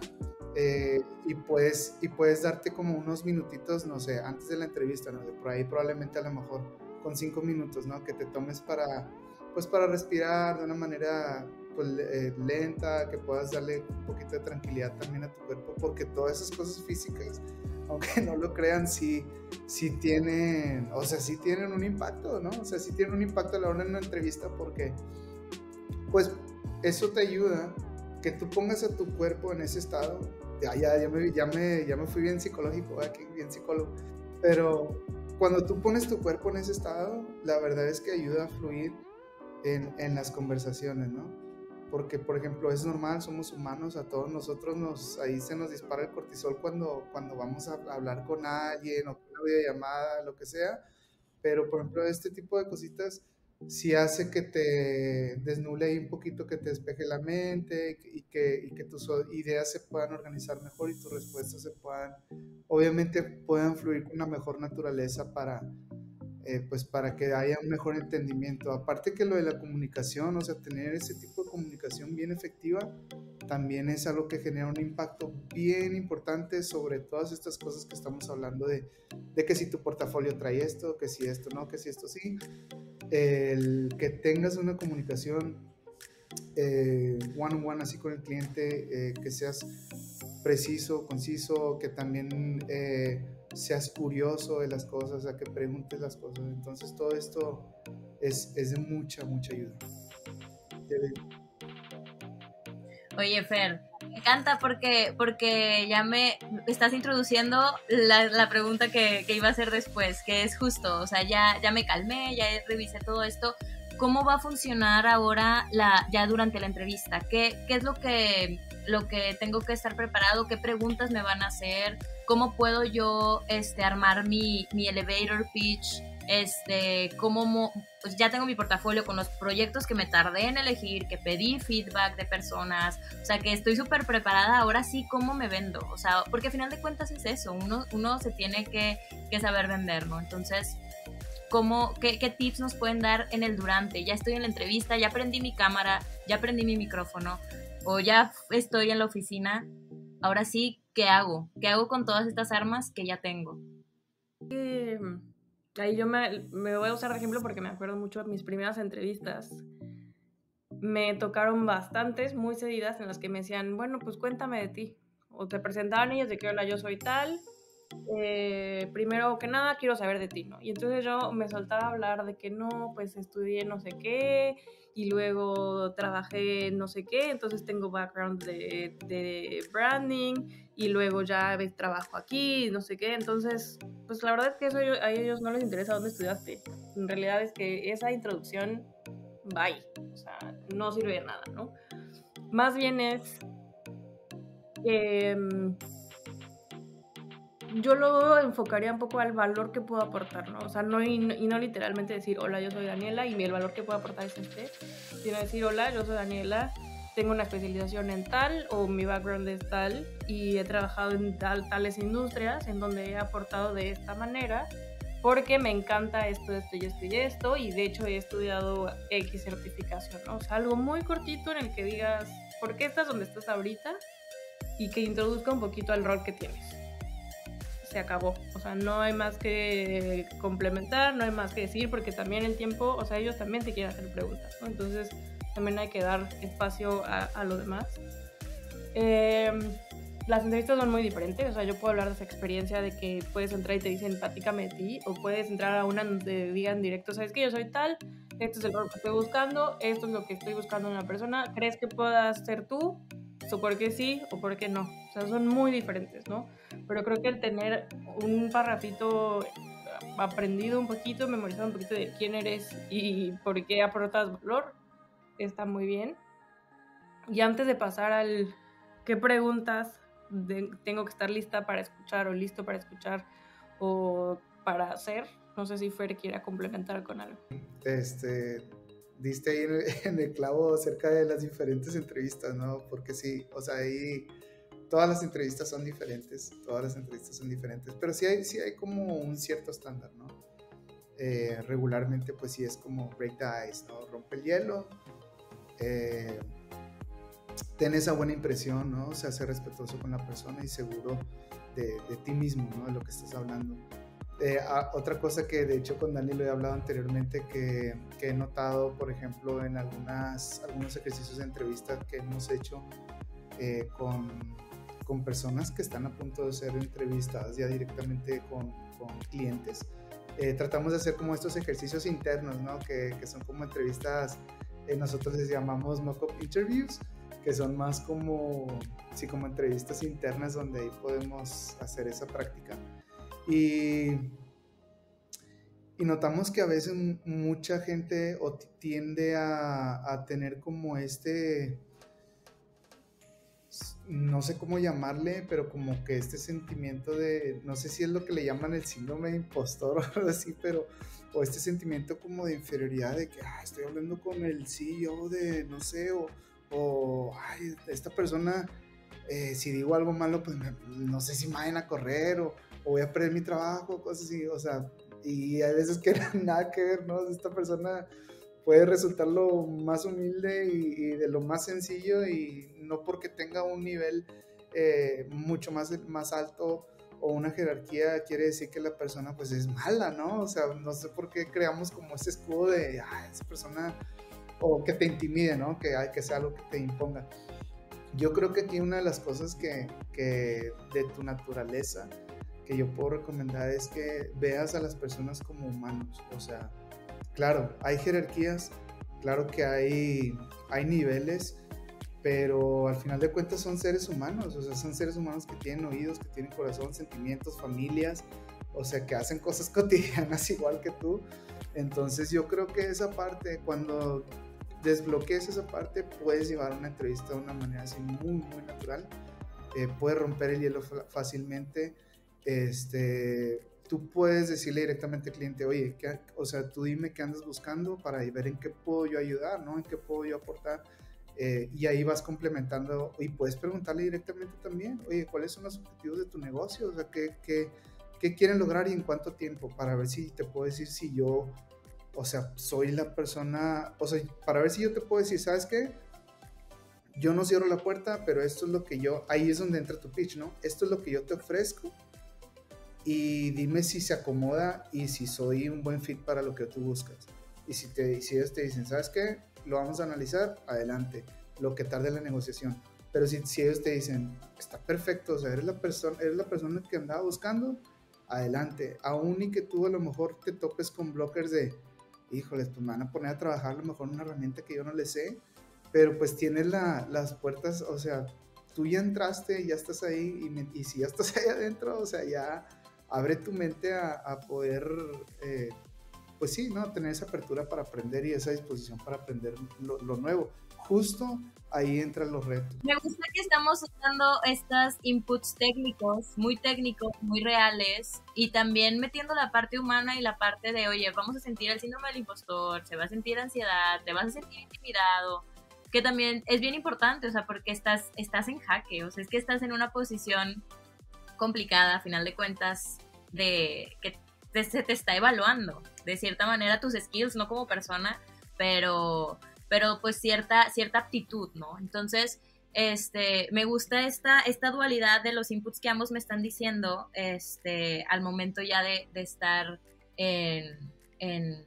Eh, y, puedes, y puedes darte como unos minutitos, no sé, antes de la entrevista, ¿no? por ahí probablemente a lo mejor con cinco minutos, ¿no? Que te tomes para, pues para respirar de una manera pues, eh, lenta, que puedas darle un poquito de tranquilidad también a tu cuerpo, porque todas esas cosas físicas, aunque no lo crean, sí, sí tienen, o sea, sí tienen un impacto, ¿no? O sea, sí tienen un impacto a la hora de una entrevista porque, pues, eso te ayuda, que tú pongas a tu cuerpo en ese estado, ya, ya, ya, me, ya, me, ya me fui bien psicológico, aquí, bien psicólogo, pero cuando tú pones tu cuerpo en ese estado, la verdad es que ayuda a fluir en, en, las conversaciones, ¿no? Porque, por ejemplo, es normal, somos humanos, a todos nosotros nos, ahí se nos dispara el cortisol cuando, cuando vamos a hablar con alguien o con una videollamada, lo que sea, pero, por ejemplo, este tipo de cositas sí hace que te desnule un poquito, que te despeje la mente y que, y que tus ideas se puedan organizar mejor y tus respuestas se puedan, obviamente, puedan fluir con una mejor naturaleza para, eh, pues para que haya un mejor entendimiento. Aparte que lo de la comunicación, o sea, tener ese tipo de comunicación bien efectiva, también es algo que genera un impacto bien importante sobre todas estas cosas que estamos hablando de, de que si tu portafolio trae esto, que si esto no, que si esto sí. El que tengas una comunicación eh, one on one así con el cliente, eh, que seas preciso, conciso, que también eh, seas curioso de las cosas, sea, que preguntes las cosas. Entonces todo esto es, es de mucha, mucha ayuda. Oye, Fer, me encanta porque, porque ya me estás introduciendo la, la pregunta que, que, iba a hacer después, que es justo, o sea, ya, ya me calmé, ya revisé todo esto. ¿Cómo va a funcionar ahora la, ya durante la entrevista? ¿Qué, qué es lo que, lo que tengo que estar preparado? ¿Qué preguntas me van a hacer? ¿Cómo puedo yo este, armar mi, mi elevator pitch? Este, cómo, pues ya tengo mi portafolio con los proyectos que me tardé en elegir, que pedí feedback de personas, o sea, que estoy súper preparada, ahora sí, ¿cómo me vendo? O sea, porque al final de cuentas es eso, uno, uno se tiene que, saber vender, ¿no? Entonces, ¿cómo, qué, tips nos pueden dar en el durante? Ya estoy en la entrevista, ya prendí mi cámara, ya prendí mi micrófono, o ya estoy en la oficina, ahora sí, ¿qué hago? ¿Qué hago con todas estas armas que ya tengo? Eh Ahí yo me, voy a usar de ejemplo porque me acuerdo mucho de mis primeras entrevistas. Me tocaron bastantes, muy seguidas, en las que me decían, bueno, pues cuéntame de ti. O te presentaban ellos de que, hola, yo soy tal. Eh, primero que nada, quiero saber de ti, ¿no? Y entonces yo me soltaba a hablar de que no, pues estudié no sé qué, y luego trabajé no sé qué, entonces tengo background de, de branding, y luego ya trabajo aquí, no sé qué. Entonces, pues la verdad es que eso a ellos no les interesa dónde estudiaste. En realidad es que esa introducción, bye. O sea, no sirve de nada, ¿no? Más bien es... Em, yo lo enfocaría un poco al valor que puedo aportar, ¿no? O sea, no, y, no, literalmente decir, hola, yo soy Daniela y el valor que puedo aportar es este, sino decir, hola, yo soy Daniela tengo una especialización en tal o mi background es tal y he trabajado en tal, tales industrias en donde he aportado de esta manera porque me encanta esto, esto y esto y esto y de hecho he estudiado X certificación, ¿no? O sea, algo muy cortito en el que digas por qué estás donde estás ahorita y que introduzca un poquito al rol que tienes. Se acabó, o sea, no hay más que complementar, no hay más que decir porque también el tiempo, o sea, ellos también te quieren hacer preguntas, ¿no? Entonces, también hay que dar espacio a, a lo demás. Em, las entrevistas son muy diferentes, o sea, yo puedo hablar de esa experiencia de que puedes entrar y te dicen, platícame de ti, o puedes entrar a una donde digan directo, sabes que yo soy tal, esto es el rol que estoy buscando, esto es lo que estoy buscando en una persona, ¿crees que puedas ser tú? O por qué sí o por qué no. O sea, son muy diferentes, ¿no? Pero creo que el tener un parrafito aprendido un poquito, memorizado un poquito de quién eres y por qué aportas valor, está muy bien. Y antes de pasar al qué preguntas tengo que estar lista para escuchar o listo para escuchar o para hacer, no sé si Fer quiera complementar con algo. Este, diste ahí en el clavo acerca de las diferentes entrevistas, ¿no? Porque sí, o sea, ahí todas las entrevistas son diferentes, todas las entrevistas son diferentes, pero sí hay, sí hay como un cierto estándar, ¿no? Eh, regularmente pues sí es como break the ice, ¿no? Rompe el hielo, eh, ten esa buena impresión, ¿no? O sea, respetuoso con la persona y seguro de, ti mismo, ¿no? De lo que estás hablando. Eh, otra cosa que de hecho con Dani lo he hablado anteriormente que, he notado, por ejemplo, en algunas, algunos ejercicios de entrevista que hemos hecho eh, con, con, personas que están a punto de ser entrevistadas ya directamente con, con clientes. Eh, tratamos de hacer como estos ejercicios internos, ¿no? Que, que son como entrevistas eh, nosotros les llamamos mock-up interviews, que son más como, sí, como entrevistas internas donde ahí podemos hacer esa práctica. Y, y notamos que a veces mucha gente tiende a, tener como este, no sé cómo llamarle, pero como que este sentimiento de, no sé si es lo que le llaman el síndrome de impostor o algo así, pero o este sentimiento como de inferioridad de que ah, estoy hablando con el CEO de, no sé, o, o ay, esta persona, eh, si digo algo malo, pues no sé si me vayan a correr o, o, voy a perder mi trabajo, cosas así, o sea, y hay veces que nada que ver, ¿no? Esta persona puede resultar lo más humilde y, de lo más sencillo y no porque tenga un nivel eh, mucho más, más alto o una jerarquía quiere decir que la persona pues es mala, ¿no? O sea, no sé por qué creamos como ese escudo de, ah, esa persona, o que te intimide, ¿no? Que, hay que sea algo que te imponga. Yo creo que aquí una de las cosas que, que de tu naturaleza que yo puedo recomendar es que veas a las personas como humanos. O sea, claro, hay jerarquías, claro que hay, hay niveles, pero al final de cuentas son seres humanos, o sea, son seres humanos que tienen oídos, que tienen corazón, sentimientos, familias, o sea, que hacen cosas cotidianas igual que tú. Entonces yo creo que esa parte, cuando desbloquees esa parte, puedes llevar una entrevista de una manera así muy, muy natural, eh, puedes romper el hielo fácilmente, este, tú puedes decirle directamente al cliente, oye, o sea, tú dime qué andas buscando para ver en qué puedo yo ayudar, ¿no? En qué puedo yo aportar eh, y ahí vas complementando y puedes preguntarle directamente también, oye, ¿cuáles son los objetivos de tu negocio? O sea, ¿qué, qué, qué quieren lograr y en cuánto tiempo? Para ver si te puedo decir si yo, o sea, soy la persona, o sea, para ver si yo te puedo decir, ¿sabes qué? Yo no cierro la puerta, pero esto es lo que yo, ahí es donde entra tu pitch, ¿no? Esto es lo que yo te ofrezco y dime si se acomoda y si soy un buen fit para lo que tú buscas. Y si, te, si ellos te dicen, ¿sabes qué? lo vamos a analizar, adelante, lo que tarde la negociación. Pero si, si ellos te dicen, está perfecto, o sea, eres la, persona, eres la persona que andaba buscando, adelante. Aún y que tú a lo mejor te topes con blockers de, híjoles, pues me van a poner a trabajar a lo mejor una herramienta que yo no le sé, pero pues tienes la, las puertas, o sea, tú ya entraste, ya estás ahí, y, y, si ya estás ahí adentro, o sea, ya abre tu mente a, a poder eh, pues sí, ¿no? Tener esa apertura para aprender y esa disposición para aprender lo, nuevo. Justo ahí entran los retos. Me gusta que estamos usando estos inputs técnicos, muy técnicos, muy reales, y también metiendo la parte humana y la parte de, oye, vamos a sentir el síndrome del impostor, se va a sentir ansiedad, te vas a sentir intimidado, que también es bien importante, o sea, porque estás, estás en jaque, o sea, es que estás en una posición complicada, a final de cuentas, de que se te está evaluando de cierta manera tus skills, no como persona, pero, pero pues cierta, cierta aptitud, ¿no? Entonces, este, me gusta esta, esta dualidad de los inputs que ambos me están diciendo este, al momento ya de, estar en, en,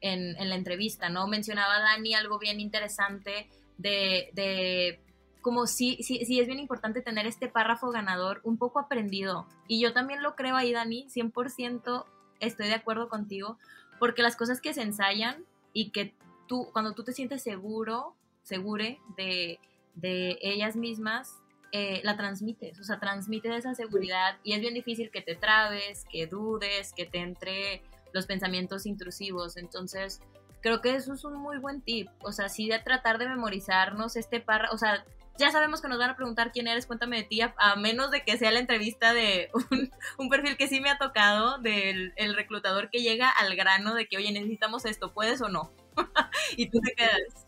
en, la entrevista, ¿no? Mencionaba Dani algo bien interesante de, de como sí, sí, sí es bien importante tener este párrafo ganador un poco aprendido. Y yo también lo creo ahí, Dani, 100% estoy de acuerdo contigo, porque las cosas que se ensayan y que tú, cuando tú te sientes seguro, segure de, de ellas mismas, eh, la transmites, o sea, transmite esa seguridad y es bien difícil que te trabes, que dudes, que te entre los pensamientos intrusivos. Entonces, creo que eso es un muy buen tip. O sea, sí de tratar de memorizarnos este par, o sea, ya sabemos que nos van a preguntar quién eres, cuéntame de ti, a, menos de que sea la entrevista de un, perfil que sí me ha tocado, del el reclutador que llega al grano de que, oye, necesitamos esto, ¿puedes o no? y tú te quedas,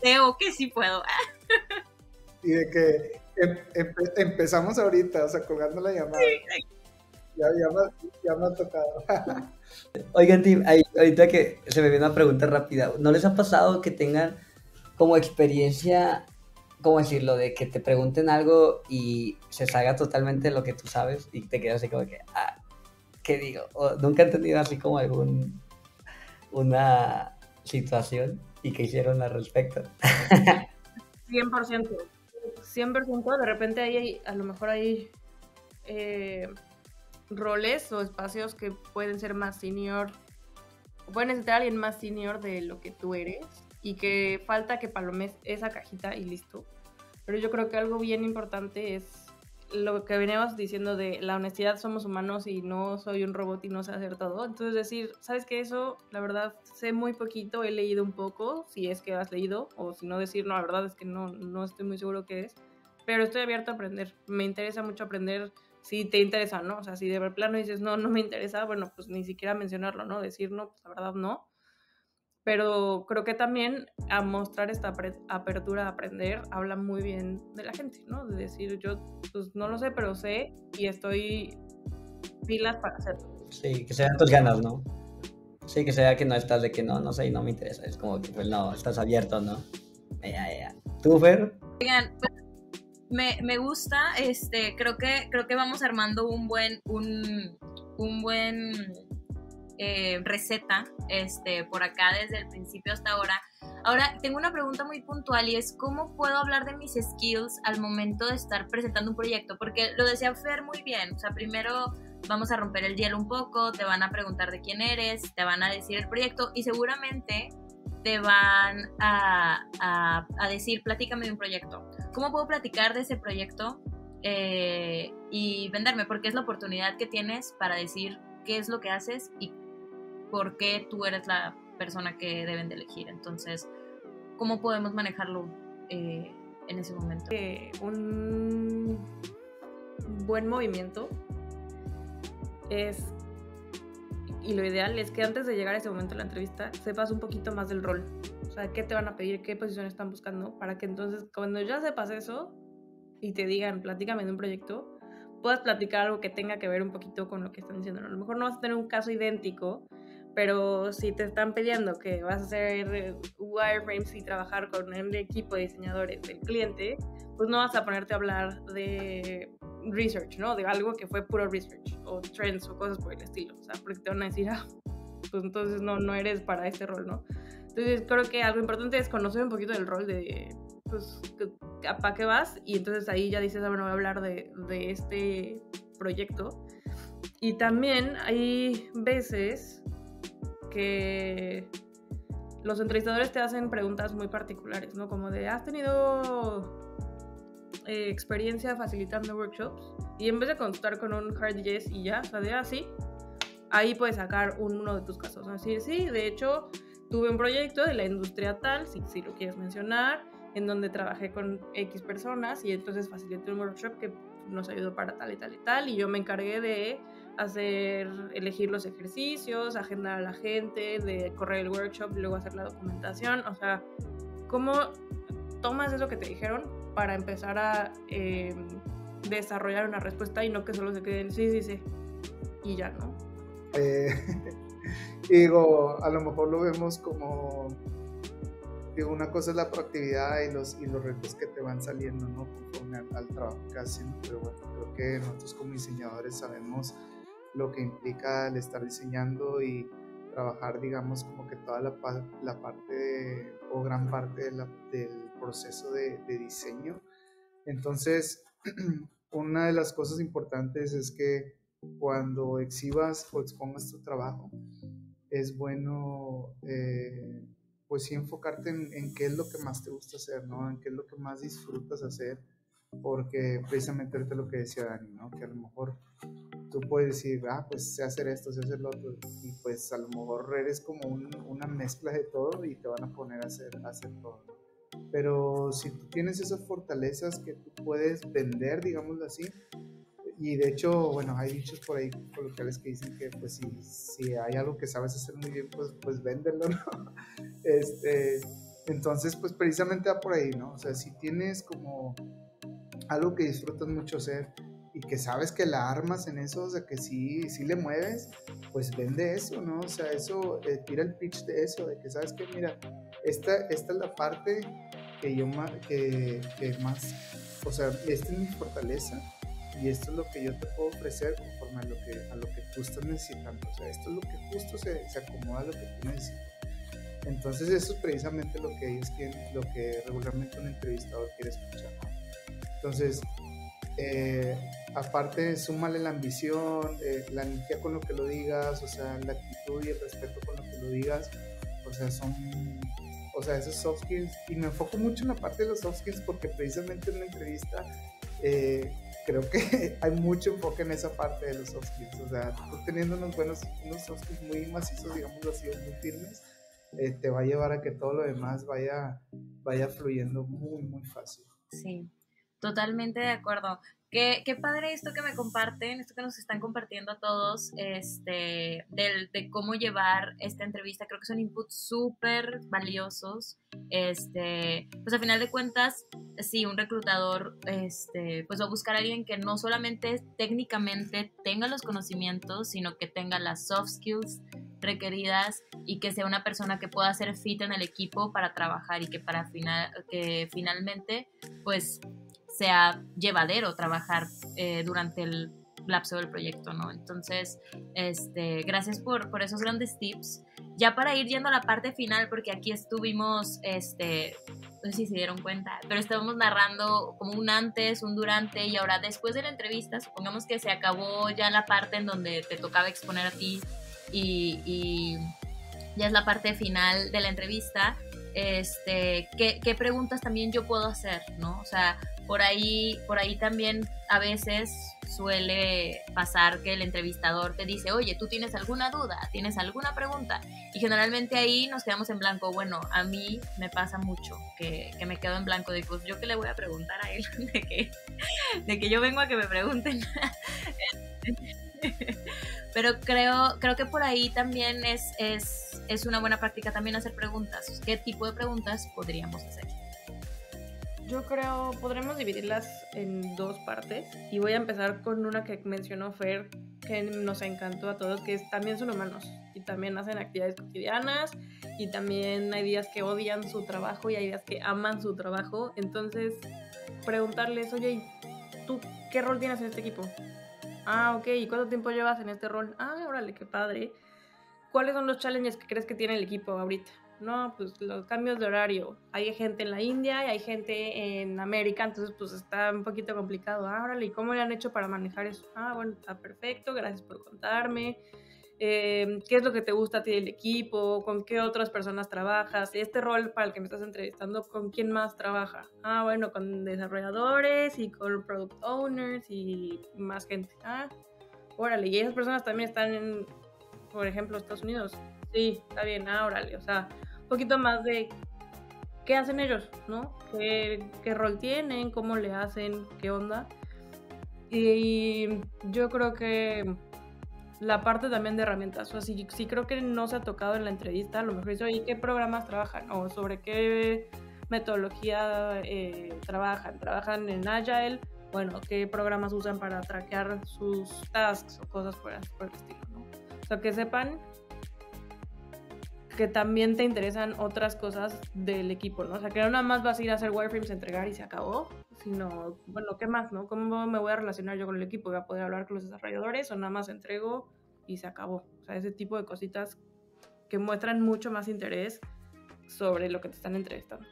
creo que sí puedo. y de que em, empezamos ahorita, o sea, colgando la llamada. Ya, ya, me, ha tocado. Oigan, Tim, ahorita que se me viene una pregunta rápida, ¿no les ha pasado que tengan como experiencia ¿cómo decirlo? De que te pregunten algo y se salga totalmente lo que tú sabes y te quedas así como que, ah, ¿qué digo? O, Nunca he entendido así como algún, una situación y que hicieron al respecto. 100%. 100%. De repente hay, a lo mejor hay eh, roles o espacios que pueden ser más senior, pueden necesitar alguien más senior de lo que tú eres y que falta que palomes esa cajita y listo. Pero yo creo que algo bien importante es lo que veníamos diciendo de la honestidad, somos humanos y no soy un robot y no sé hacer todo. Entonces decir, ¿sabes qué? Eso, la verdad, sé muy poquito, he leído un poco, si es que has leído, o si no decir, no, la verdad es que no, no estoy muy seguro qué es, pero estoy abierto a aprender. Me interesa mucho aprender si te interesa, ¿no? O sea, si de plano dices, no, no me interesa, bueno, pues ni siquiera mencionarlo, ¿no? Decir, no, pues la verdad no pero creo que también a mostrar esta apertura a aprender habla muy bien de la gente, ¿no? De decir, yo pues no lo sé, pero sé y estoy pilas para hacerlo. Sí, que sean tus ganas, ¿no? Sí, que sea que no estás de que no, no sé, no me interesa. Es como que, pues no, estás abierto, ¿no? Ya, ya. ¿Tú, Fer? Oigan, me, me, gusta, este, creo que, creo que vamos armando un buen, un, un buen eh, receta, este, por acá desde el principio hasta ahora. Ahora, tengo una pregunta muy puntual y es cómo puedo hablar de mis skills al momento de estar presentando un proyecto, porque lo decía Fer muy bien, o sea, primero vamos a romper el hielo un poco, te van a preguntar de quién eres, te van a decir el proyecto y seguramente te van a, a, decir, platícame de un proyecto. ¿Cómo puedo platicar de ese proyecto eh, y venderme? Porque es la oportunidad que tienes para decir qué es lo que haces y por qué tú eres la persona que deben de elegir. Entonces, ¿cómo podemos manejarlo eh, en ese momento? Eh, un buen movimiento es, y lo ideal es que antes de llegar a ese momento de la entrevista, sepas un poquito más del rol. O sea, qué te van a pedir, qué posición están buscando, para que entonces cuando ya sepas eso y te digan, platícame de un proyecto, puedas platicar algo que tenga que ver un poquito con lo que están diciendo. A lo mejor no vas a tener un caso idéntico, pero si te están pidiendo que vas a hacer wireframes y trabajar con el equipo de diseñadores del cliente, pues no vas a ponerte a hablar de research, ¿no? De algo que fue puro research o trends o cosas por el estilo, o sea, porque te van a decir, ah, pues entonces no, no eres para este rol, ¿no? Entonces creo que algo importante es conocer un poquito del rol de, pues, ¿para qué vas? Y entonces ahí ya dices, ah, bueno, voy a hablar de, de este proyecto. Y también hay veces que los entrevistadores te hacen preguntas muy particulares, ¿no? Como de, ¿has tenido eh, experiencia facilitando workshops? Y en vez de contestar con un hard yes y ya, o sea, de así, ah, ahí puedes sacar uno de tus casos. Así, sí, de hecho, tuve un proyecto de la industria tal, si, si lo quieres mencionar, en donde trabajé con X personas y entonces facilité un workshop que nos ayudó para tal y tal y tal, y yo me encargué de hacer, elegir los ejercicios, agendar a la gente, de correr el workshop, luego hacer la documentación, o sea, ¿cómo tomas eso que te dijeron para empezar a em, desarrollar una respuesta y no que solo se queden sí, sí, sí, y ya, ¿no? Eh, digo, a lo mejor lo vemos como digo, una cosa es la proactividad y los, y los retos que te van saliendo, ¿no? Conforme al, trabajo que hacen, pero bueno, creo que nosotros como diseñadores sabemos lo que implica el estar diseñando y trabajar, digamos, como que toda la, parte o gran parte del proceso de, diseño. Entonces, una de las cosas importantes es que cuando exhibas o expongas tu trabajo, es bueno, eh, pues sí, enfocarte en, en, qué es lo que más te gusta hacer, ¿no? En qué es lo que más disfrutas hacer, porque precisamente ahorita lo que decía Dani, ¿no? Que a lo mejor tú puedes decir, ah, pues sé hacer esto, sé hacer lo otro, y pues a lo mejor eres como una mezcla de todo y te van a poner a hacer, a hacer todo. Pero si tú tienes esas fortalezas que tú puedes vender, digámoslo así, y de hecho, bueno, hay dichos por ahí coloquiales que dicen que pues si, si hay algo que sabes hacer muy bien, pues, pues véndelo, ¿no? Este, entonces, pues precisamente va por ahí, ¿no? O sea, si tienes como algo que disfrutas mucho hacer, que sabes que la armas en eso, o sea, que sí, sí le mueves, pues vende eso, ¿no? O sea, eso, eh, tira el pitch de eso, de que sabes que, mira, esta, esta es la parte que yo más, que, que más, o sea, esta es mi fortaleza y esto es lo que yo te puedo ofrecer conforme a lo que, a lo que tú estás necesitando, o sea, esto es lo que justo se, se acomoda a lo que tú necesitas. Entonces eso es precisamente lo que ellos quieren, lo que regularmente un entrevistador quiere escuchar. Entonces, eh, aparte, súmale la ambición, eh, la energía con lo que lo digas, o sea, la actitud y el respeto con lo que lo digas, o sea, son, o sea, esos soft skills, y me enfoco mucho en la parte de los soft skills porque precisamente en la entrevista eh, creo que hay mucho enfoque en esa parte de los soft skills, o sea, tú teniendo unos buenos, unos soft skills muy macizos, digamos así, muy firmes, te va a llevar a que todo lo demás vaya, vaya fluyendo muy, muy fácil. Sí. Totalmente de acuerdo. Qué, qué, padre esto que me comparten, esto que nos están compartiendo a todos, este, del, de cómo llevar esta entrevista. Creo que son inputs súper valiosos. Este, pues a final de cuentas, sí, un reclutador, este, pues va a buscar a alguien que no solamente técnicamente tenga los conocimientos, sino que tenga las soft skills requeridas y que sea una persona que pueda ser fit en el equipo para trabajar y que para final, que finalmente pues sea llevadero trabajar eh, durante el lapso del proyecto, ¿no? Entonces, este, gracias por, por esos grandes tips. Ya para ir yendo a la parte final, porque aquí estuvimos, este, no sé si se dieron cuenta, pero estábamos narrando como un antes, un durante y ahora después de la entrevista, supongamos que se acabó ya la parte en donde te tocaba exponer a ti y, y ya es la parte final de la entrevista, este, ¿qué, ¿qué, preguntas también yo puedo hacer, ¿no? O sea, por ahí, por ahí también a veces suele pasar que el entrevistador te dice, oye, ¿tú tienes alguna duda? ¿Tienes alguna pregunta? Y generalmente ahí nos quedamos en blanco. Bueno, a mí me pasa mucho que, que me quedo en blanco de, pues yo qué le voy a preguntar a él, de que, de que yo vengo a que me pregunten. Pero creo, creo que por ahí también es, es, es una buena práctica también hacer preguntas. ¿Qué tipo de preguntas podríamos hacer? Yo creo, podremos dividirlas en dos partes y voy a empezar con una que mencionó Fer, que nos encantó a todos, que es también son humanos y también hacen actividades cotidianas y también hay días que odian su trabajo y hay días que aman su trabajo. Entonces, preguntarles, oye, ¿tú qué rol tienes en este equipo? Ah, ok, ¿y cuánto tiempo llevas en este rol? Ah, órale, qué padre. ¿Cuáles son los challenges que crees que tiene el equipo ahorita? No, pues los cambios de horario. Hay gente en la India y hay gente en América, entonces pues está un poquito complicado. Ah, ¿y cómo le han hecho para manejar eso? Ah, bueno, está perfecto, gracias por contarme. Eh, ¿Qué es lo que te gusta a ti del equipo? ¿Con qué otras personas trabajas? Este rol para el que me estás entrevistando, ¿con quién más trabaja? Ah, bueno, con desarrolladores y con product owners y más gente. Ah, órale, y esas personas también están en, por ejemplo, Estados Unidos. Sí, está bien, ah, órale, o sea, poquito más de qué hacen ellos, ¿no? ¿Qué, qué rol tienen? ¿Cómo le hacen? ¿Qué onda? Y yo creo que la parte también de herramientas. O sea, si, si, creo que no se ha tocado en la entrevista, a lo mejor dice, oye, ¿qué programas trabajan? O sobre qué metodología eh, trabajan. ¿Trabajan en Agile? Bueno, ¿qué programas usan para traquear sus tasks o cosas por, por el estilo? ¿no? O sea, que sepan que también te interesan otras cosas del equipo, ¿no? O sea, que no nada más vas a ir a hacer wireframes, entregar y se acabó, sino, bueno, ¿qué más, no? ¿Cómo me voy a relacionar yo con el equipo? ¿Voy a poder hablar con los desarrolladores o nada más entrego y se acabó? O sea, ese tipo de cositas que muestran mucho más interés sobre lo que te están entrevistando.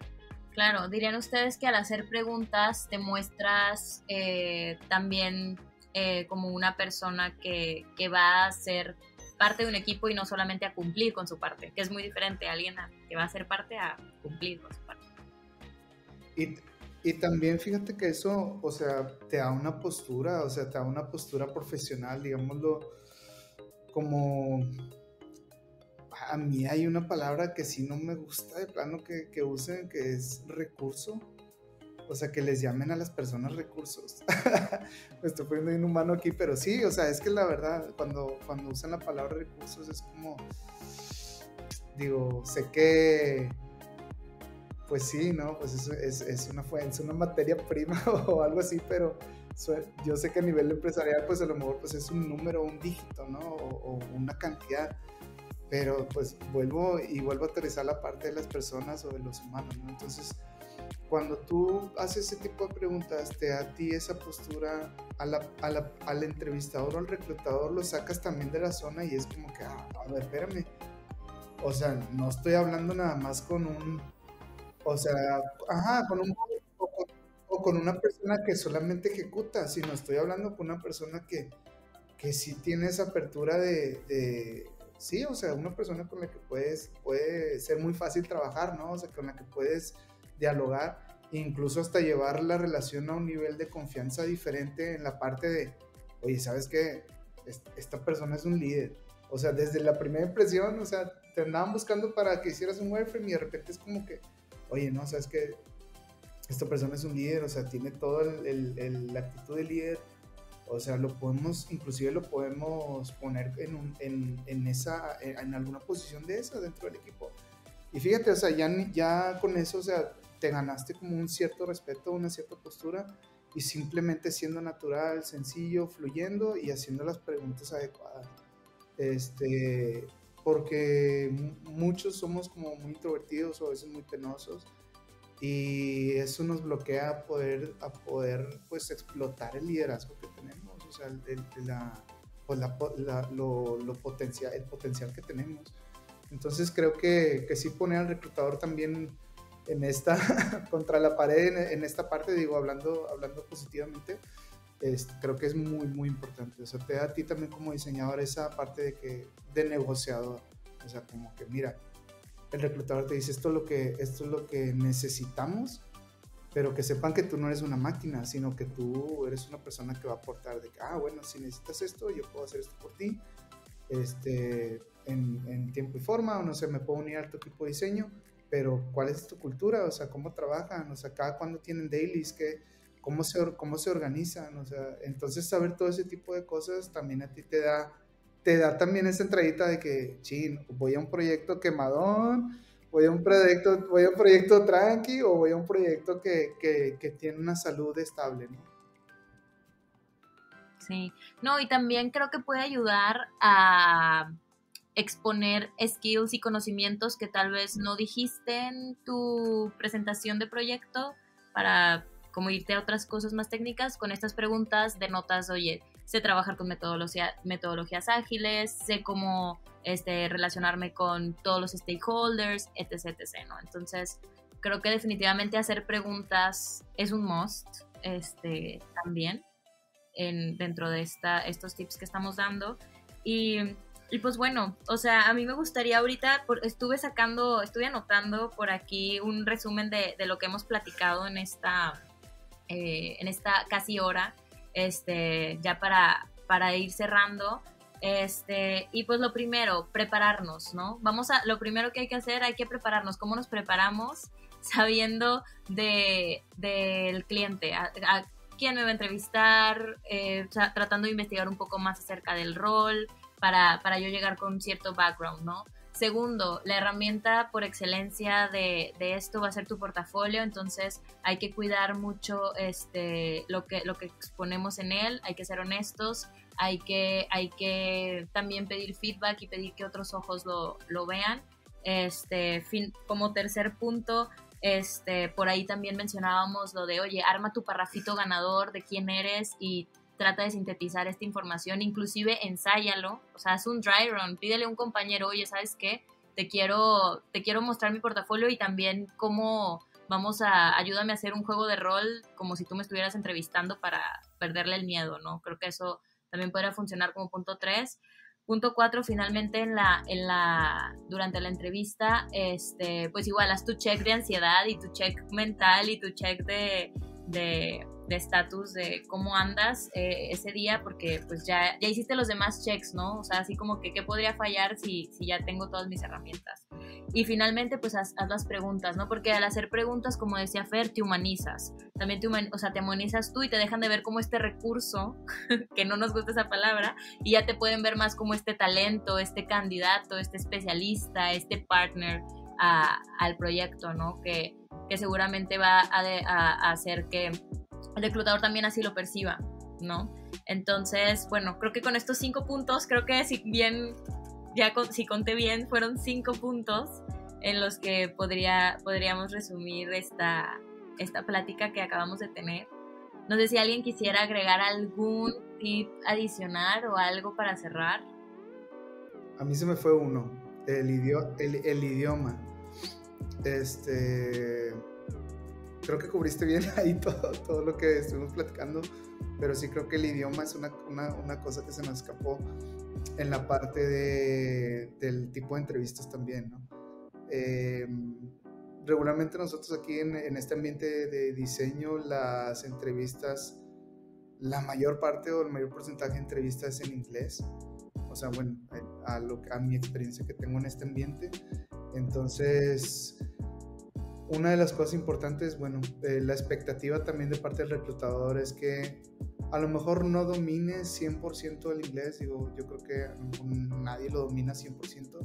Claro, dirían ustedes que al hacer preguntas te muestras eh, también eh, como una persona que, que va a ser parte de un equipo y no solamente a cumplir con su parte, que es muy diferente a alguien que va a ser parte a cumplir con su parte. Y, y también fíjate que eso, o sea, te da una postura, o sea, te da una postura profesional, digámoslo, como a mí hay una palabra que sí no me gusta de plano que, que usen, que es recurso o sea, que les llamen a las personas recursos. Me estoy poniendo inhumano aquí, pero sí, o sea, es que la verdad, cuando, cuando usan la palabra recursos es como, digo, sé que, pues sí, ¿no? Pues es, es, es una, es una materia prima o algo así, pero yo sé que a nivel empresarial, pues a lo mejor pues es un número, un dígito, ¿no? O, o una cantidad pero pues vuelvo y vuelvo a aterrizar la parte de las personas o de los humanos, ¿no? Entonces, cuando tú haces ese tipo de preguntas, te da a ti esa postura al entrevistador o al reclutador, lo sacas también de la zona y es como que, ah, a ver, espérame. O sea, no estoy hablando nada más con un, o sea, ajá, con un, o con, una persona que solamente ejecuta, sino estoy hablando con una persona que, que sí tiene esa apertura de, de, sí, o sea, una persona con la que puedes, puede ser muy fácil trabajar, ¿no? O sea, con la que puedes dialogar, incluso hasta llevar la relación a un nivel de confianza diferente en la parte de, oye, ¿sabes qué? Esta persona es un líder. O sea, desde la primera impresión, o sea, te andaban buscando para que hicieras un wireframe y de repente es como que, oye, no, ¿sabes qué? Esta persona es un líder, o sea, tiene toda la actitud de líder. O sea, lo podemos, inclusive lo podemos poner en, un, en, en, esa, en alguna posición de esa dentro del equipo. Y fíjate, o sea, ya, ya con eso, o sea, te ganaste como un cierto respeto, una cierta postura y simplemente siendo natural, sencillo, fluyendo y haciendo las preguntas adecuadas. Este, porque muchos somos como muy introvertidos o a veces muy penosos y eso nos bloquea a poder, a poder pues explotar el liderazgo que tenemos, o sea, la, pues, lo, lo, potencial, el potencial que tenemos. Entonces creo que, que sí poner al reclutador también en esta, contra la pared, en, esta parte, digo, hablando, hablando positivamente, creo que es muy, muy importante. O sea, te da a ti también como diseñador esa parte de, que, de negociador. O sea, como que, mira, el reclutador te dice, esto es lo que, esto es lo que necesitamos, pero que sepan que tú no eres una máquina, sino que tú eres una persona que va a aportar de que, ah, bueno, si necesitas esto, yo puedo hacer esto por ti, este, en, en tiempo y forma, o no sé, me puedo unir a tu equipo de diseño, pero ¿cuál es tu cultura? O sea, ¿cómo trabajan? O sea, cada cuándo tienen dailies, ¿Qué, cómo, se, ¿cómo se organizan? O sea, entonces saber todo ese tipo de cosas también a ti te da, te da también esa entradita de que, chin, voy a un proyecto quemadón, voy a un proyecto, voy a un proyecto tranqui o voy a un proyecto que, que, que tiene una salud estable, ¿no? Sí, no, y también creo que puede ayudar a exponer skills y conocimientos que tal vez no dijiste en tu presentación de proyecto para como irte a otras cosas más técnicas con estas preguntas de notas, oye, sé trabajar con metodología, metodologías ágiles, sé cómo este, relacionarme con todos los stakeholders, etc, etc, ¿no? Entonces, creo que definitivamente hacer preguntas es un must este, también en, dentro de esta, estos tips que estamos dando. Y y pues bueno, o sea, a mí me gustaría ahorita, estuve sacando, estuve anotando por aquí un resumen de, lo que hemos platicado en esta, eh, en esta casi hora, este, ya para, para ir cerrando. Este, y pues lo primero, prepararnos, ¿no? Vamos a, lo primero que hay que hacer, hay que prepararnos. ¿Cómo nos preparamos? Sabiendo de, del cliente, a, quién me va a entrevistar, eh, tratando de investigar un poco más acerca del rol, para, para yo llegar con cierto background, ¿no? Segundo, la herramienta por excelencia de, de, esto va a ser tu portafolio, entonces hay que cuidar mucho este, lo, que, lo que exponemos en él, hay que ser honestos, hay que, hay que también pedir feedback y pedir que otros ojos lo, lo vean. Este, fin, como tercer punto, este, por ahí también mencionábamos lo de, oye, arma tu parrafito ganador de quién eres y trata de sintetizar esta información, inclusive ensáyalo, o sea, haz un dry run, pídele a un compañero, oye, ¿sabes qué? Te quiero, te quiero mostrar mi portafolio y también cómo vamos a, ayúdame a hacer un juego de rol como si tú me estuvieras entrevistando para perderle el miedo, ¿no? Creo que eso también podría funcionar como punto 3. Punto 4, finalmente en la, en la, durante la entrevista, este, pues igual haz tu check de ansiedad y tu check mental y tu check de, de de estatus de cómo andas eh, ese día, porque pues ya, ya hiciste los demás checks, ¿no? O sea, así como que qué podría fallar si, si ya tengo todas mis herramientas. Y finalmente, pues haz, las preguntas, ¿no? Porque al hacer preguntas, como decía Fer, te humanizas. También te, o sea, te humanizas tú y te dejan de ver como este recurso, que no nos gusta esa palabra, y ya te pueden ver más como este talento, este candidato, este especialista, este partner al proyecto, ¿no? Que, que seguramente va a, a hacer que el reclutador también así lo perciba, ¿no? Entonces, bueno, creo que con estos cinco puntos, creo que si bien, ya si conté bien, fueron cinco puntos en los que podría, podríamos resumir esta, esta plática que acabamos de tener. No sé si alguien quisiera agregar algún tip adicional o algo para cerrar. A mí se me fue uno, el, el idioma. Este, creo que cubriste bien ahí todo, todo lo que estuvimos platicando, pero sí creo que el idioma es una, una, una cosa que se nos escapó en la parte de, del tipo de entrevistas también, ¿no? Em, regularmente nosotros aquí en, en, este ambiente de diseño, las entrevistas, la mayor parte o el mayor porcentaje de entrevistas es en inglés. O sea, bueno, a, lo, a mi experiencia que tengo en este ambiente. Entonces, una de las cosas importantes, bueno, eh, la expectativa también de parte del reclutador es que a lo mejor no domines 100% el inglés, digo, yo creo que nadie lo domina 100%,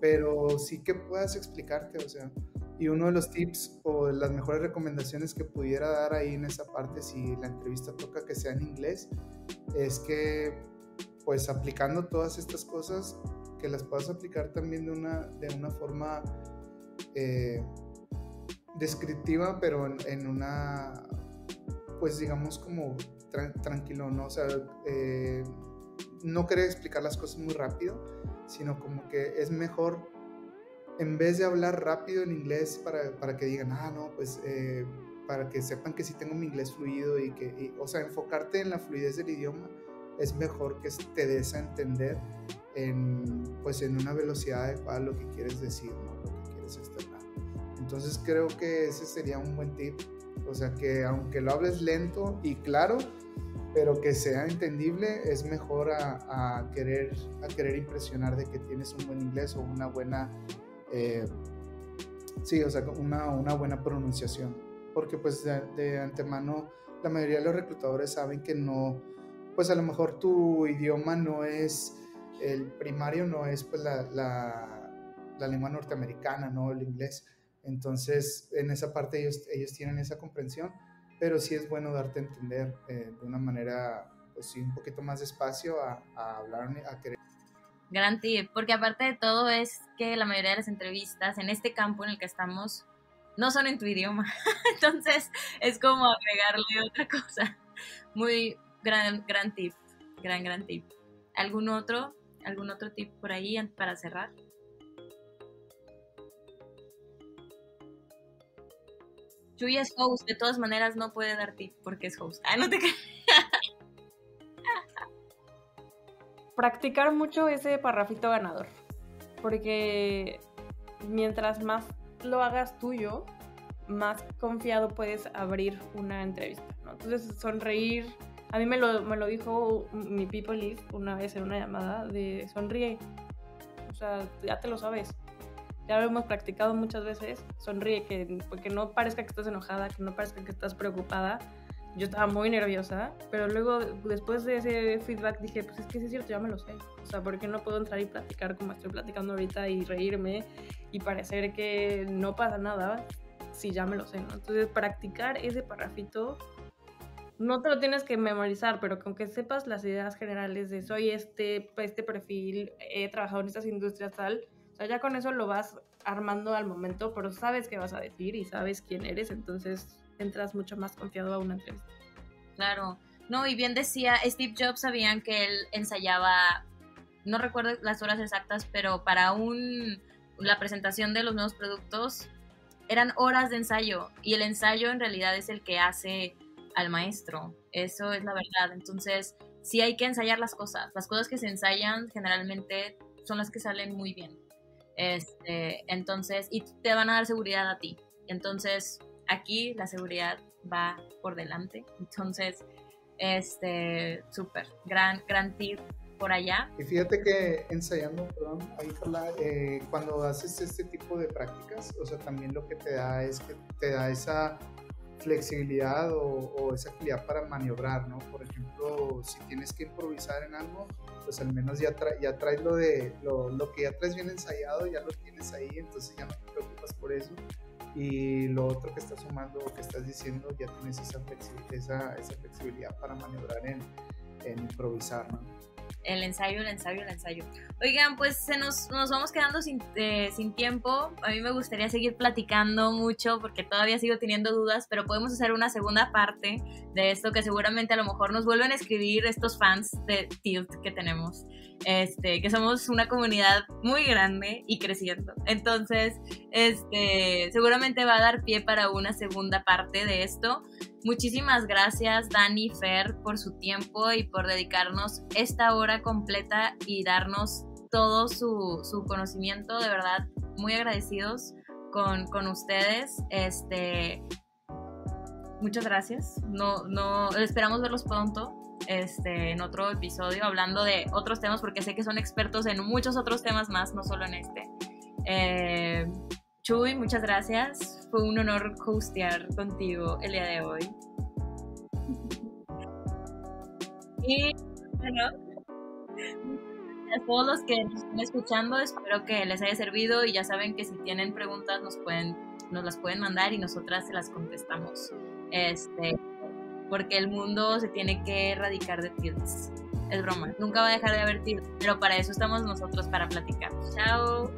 pero sí que puedas explicarte, o sea, y uno de los tips o las mejores recomendaciones que pudiera dar ahí en esa parte, si la entrevista toca que sea en inglés, es que pues aplicando todas estas cosas, que las puedas aplicar también de una, de una forma eh, descriptiva, pero en, una, pues digamos como tranquilo, ¿no? O sea, eh, no querer explicar las cosas muy rápido, sino como que es mejor, en vez de hablar rápido en inglés para, para que digan, ah, no, pues eh, para que sepan que sí tengo mi inglés fluido y que, o sea, enfocarte en la fluidez del idioma es mejor que te des a entender en, pues en una velocidad adecuada lo que quieres decir, lo que quieres externar. Entonces creo que ese sería un buen tip, o sea que aunque lo hables lento y claro, pero que sea entendible, es mejor a, querer, a querer impresionar de que tienes un buen inglés o una buena, eh, sí, o sea, una, una buena pronunciación porque pues de, antemano la mayoría de los reclutadores saben que no, pues a lo mejor tu idioma no es, el primario no es pues la, la, lengua norteamericana, ¿no? El inglés. Entonces, en esa parte ellos, ellos tienen esa comprensión, pero sí es bueno darte a entender eh, de una manera, pues sí, un poquito más despacio a, a hablar, a querer. Gran tip, porque aparte de todo es que la mayoría de las entrevistas en este campo en el que estamos no son en tu idioma. Entonces es como agregarle otra cosa. Muy gran, gran tip, gran, gran tip. ¿Algún otro, algún otro tip por ahí para cerrar? Chuy es host, de todas maneras no puede dar tip porque es host. Ah, no te Practicar mucho ese parrafito ganador. Porque mientras más lo hagas tuyo, más confiado puedes abrir una entrevista. Entonces, sonreír. A mí me lo, me lo dijo mi people list una vez en una llamada de sonríe. O sea, ya te lo sabes. Ya lo hemos practicado muchas veces. Sonríe, que, que no parezca que estás enojada, que no parezca que estás preocupada. Yo estaba muy nerviosa, pero luego, después de ese feedback, dije: Pues es que es cierto, ya me lo sé. O sea, ¿por qué no puedo entrar y platicar como estoy platicando ahorita y reírme y parecer que no pasa nada si ya me lo sé, ¿no? Entonces, practicar ese parrafito no te lo tienes que memorizar, pero con que sepas las ideas generales de soy este, este perfil, he trabajado en estas industrias tal, o sea, ya con eso lo vas armando al momento, pero sabes qué vas a decir y sabes quién eres, entonces entras mucho más confiado a una entrevista. Claro. No, y bien decía, Steve Jobs sabían que él ensayaba no recuerdo las horas exactas, pero para un, la presentación de los nuevos productos eran horas de ensayo y el ensayo en realidad es el que hace al maestro. Eso es la verdad. Entonces, sí hay que ensayar las cosas. Las cosas que se ensayan generalmente son las que salen muy bien. Este, entonces, y te van a dar seguridad a ti. Entonces, aquí la seguridad va por delante. Entonces, este, súper, gran, gran tip por allá. Y fíjate que ensayando, perdón, ahí eh, cuando haces este tipo de prácticas, o sea, también lo que te da es que te da esa flexibilidad o, esa agilidad para maniobrar, ¿no? Por ejemplo, si tienes que improvisar en algo, pues al menos ya, ya traes lo de lo, lo, que ya traes bien ensayado, ya lo tienes ahí, entonces ya no te preocupas por eso. Y lo otro que estás sumando o que estás diciendo, ya tienes esa, esa, esa flexibilidad para maniobrar en, en improvisar, ¿no? El ensayo, el ensayo, el ensayo. Oigan, pues se nos, nos vamos quedando sin, eh, sin tiempo. A mí me gustaría seguir platicando mucho porque todavía sigo teniendo dudas, pero podemos hacer una segunda parte de esto que seguramente a lo mejor nos vuelven a escribir estos fans de Tilt que tenemos. Este, que somos una comunidad muy grande y creciendo. Entonces, este, seguramente va a dar pie para una segunda parte de esto. Muchísimas gracias Dani Fer por su tiempo y por dedicarnos esta hora completa y darnos todo su, su conocimiento. De verdad, muy agradecidos con, con ustedes. Este, muchas gracias. No, no, esperamos verlos pronto este, en otro episodio hablando de otros temas porque sé que son expertos en muchos otros temas más, no solo en este. Eh, Chuy, muchas gracias. Fue un honor hostear contigo el día de hoy. y bueno, a todos los que nos están escuchando, espero que les haya servido y ya saben que si tienen preguntas nos pueden nos las pueden mandar y nosotras se las contestamos. Este, porque el mundo se tiene que erradicar de tilts. es broma. Nunca va a dejar de haber Tilt, pero para eso estamos nosotros, para platicar. Chao.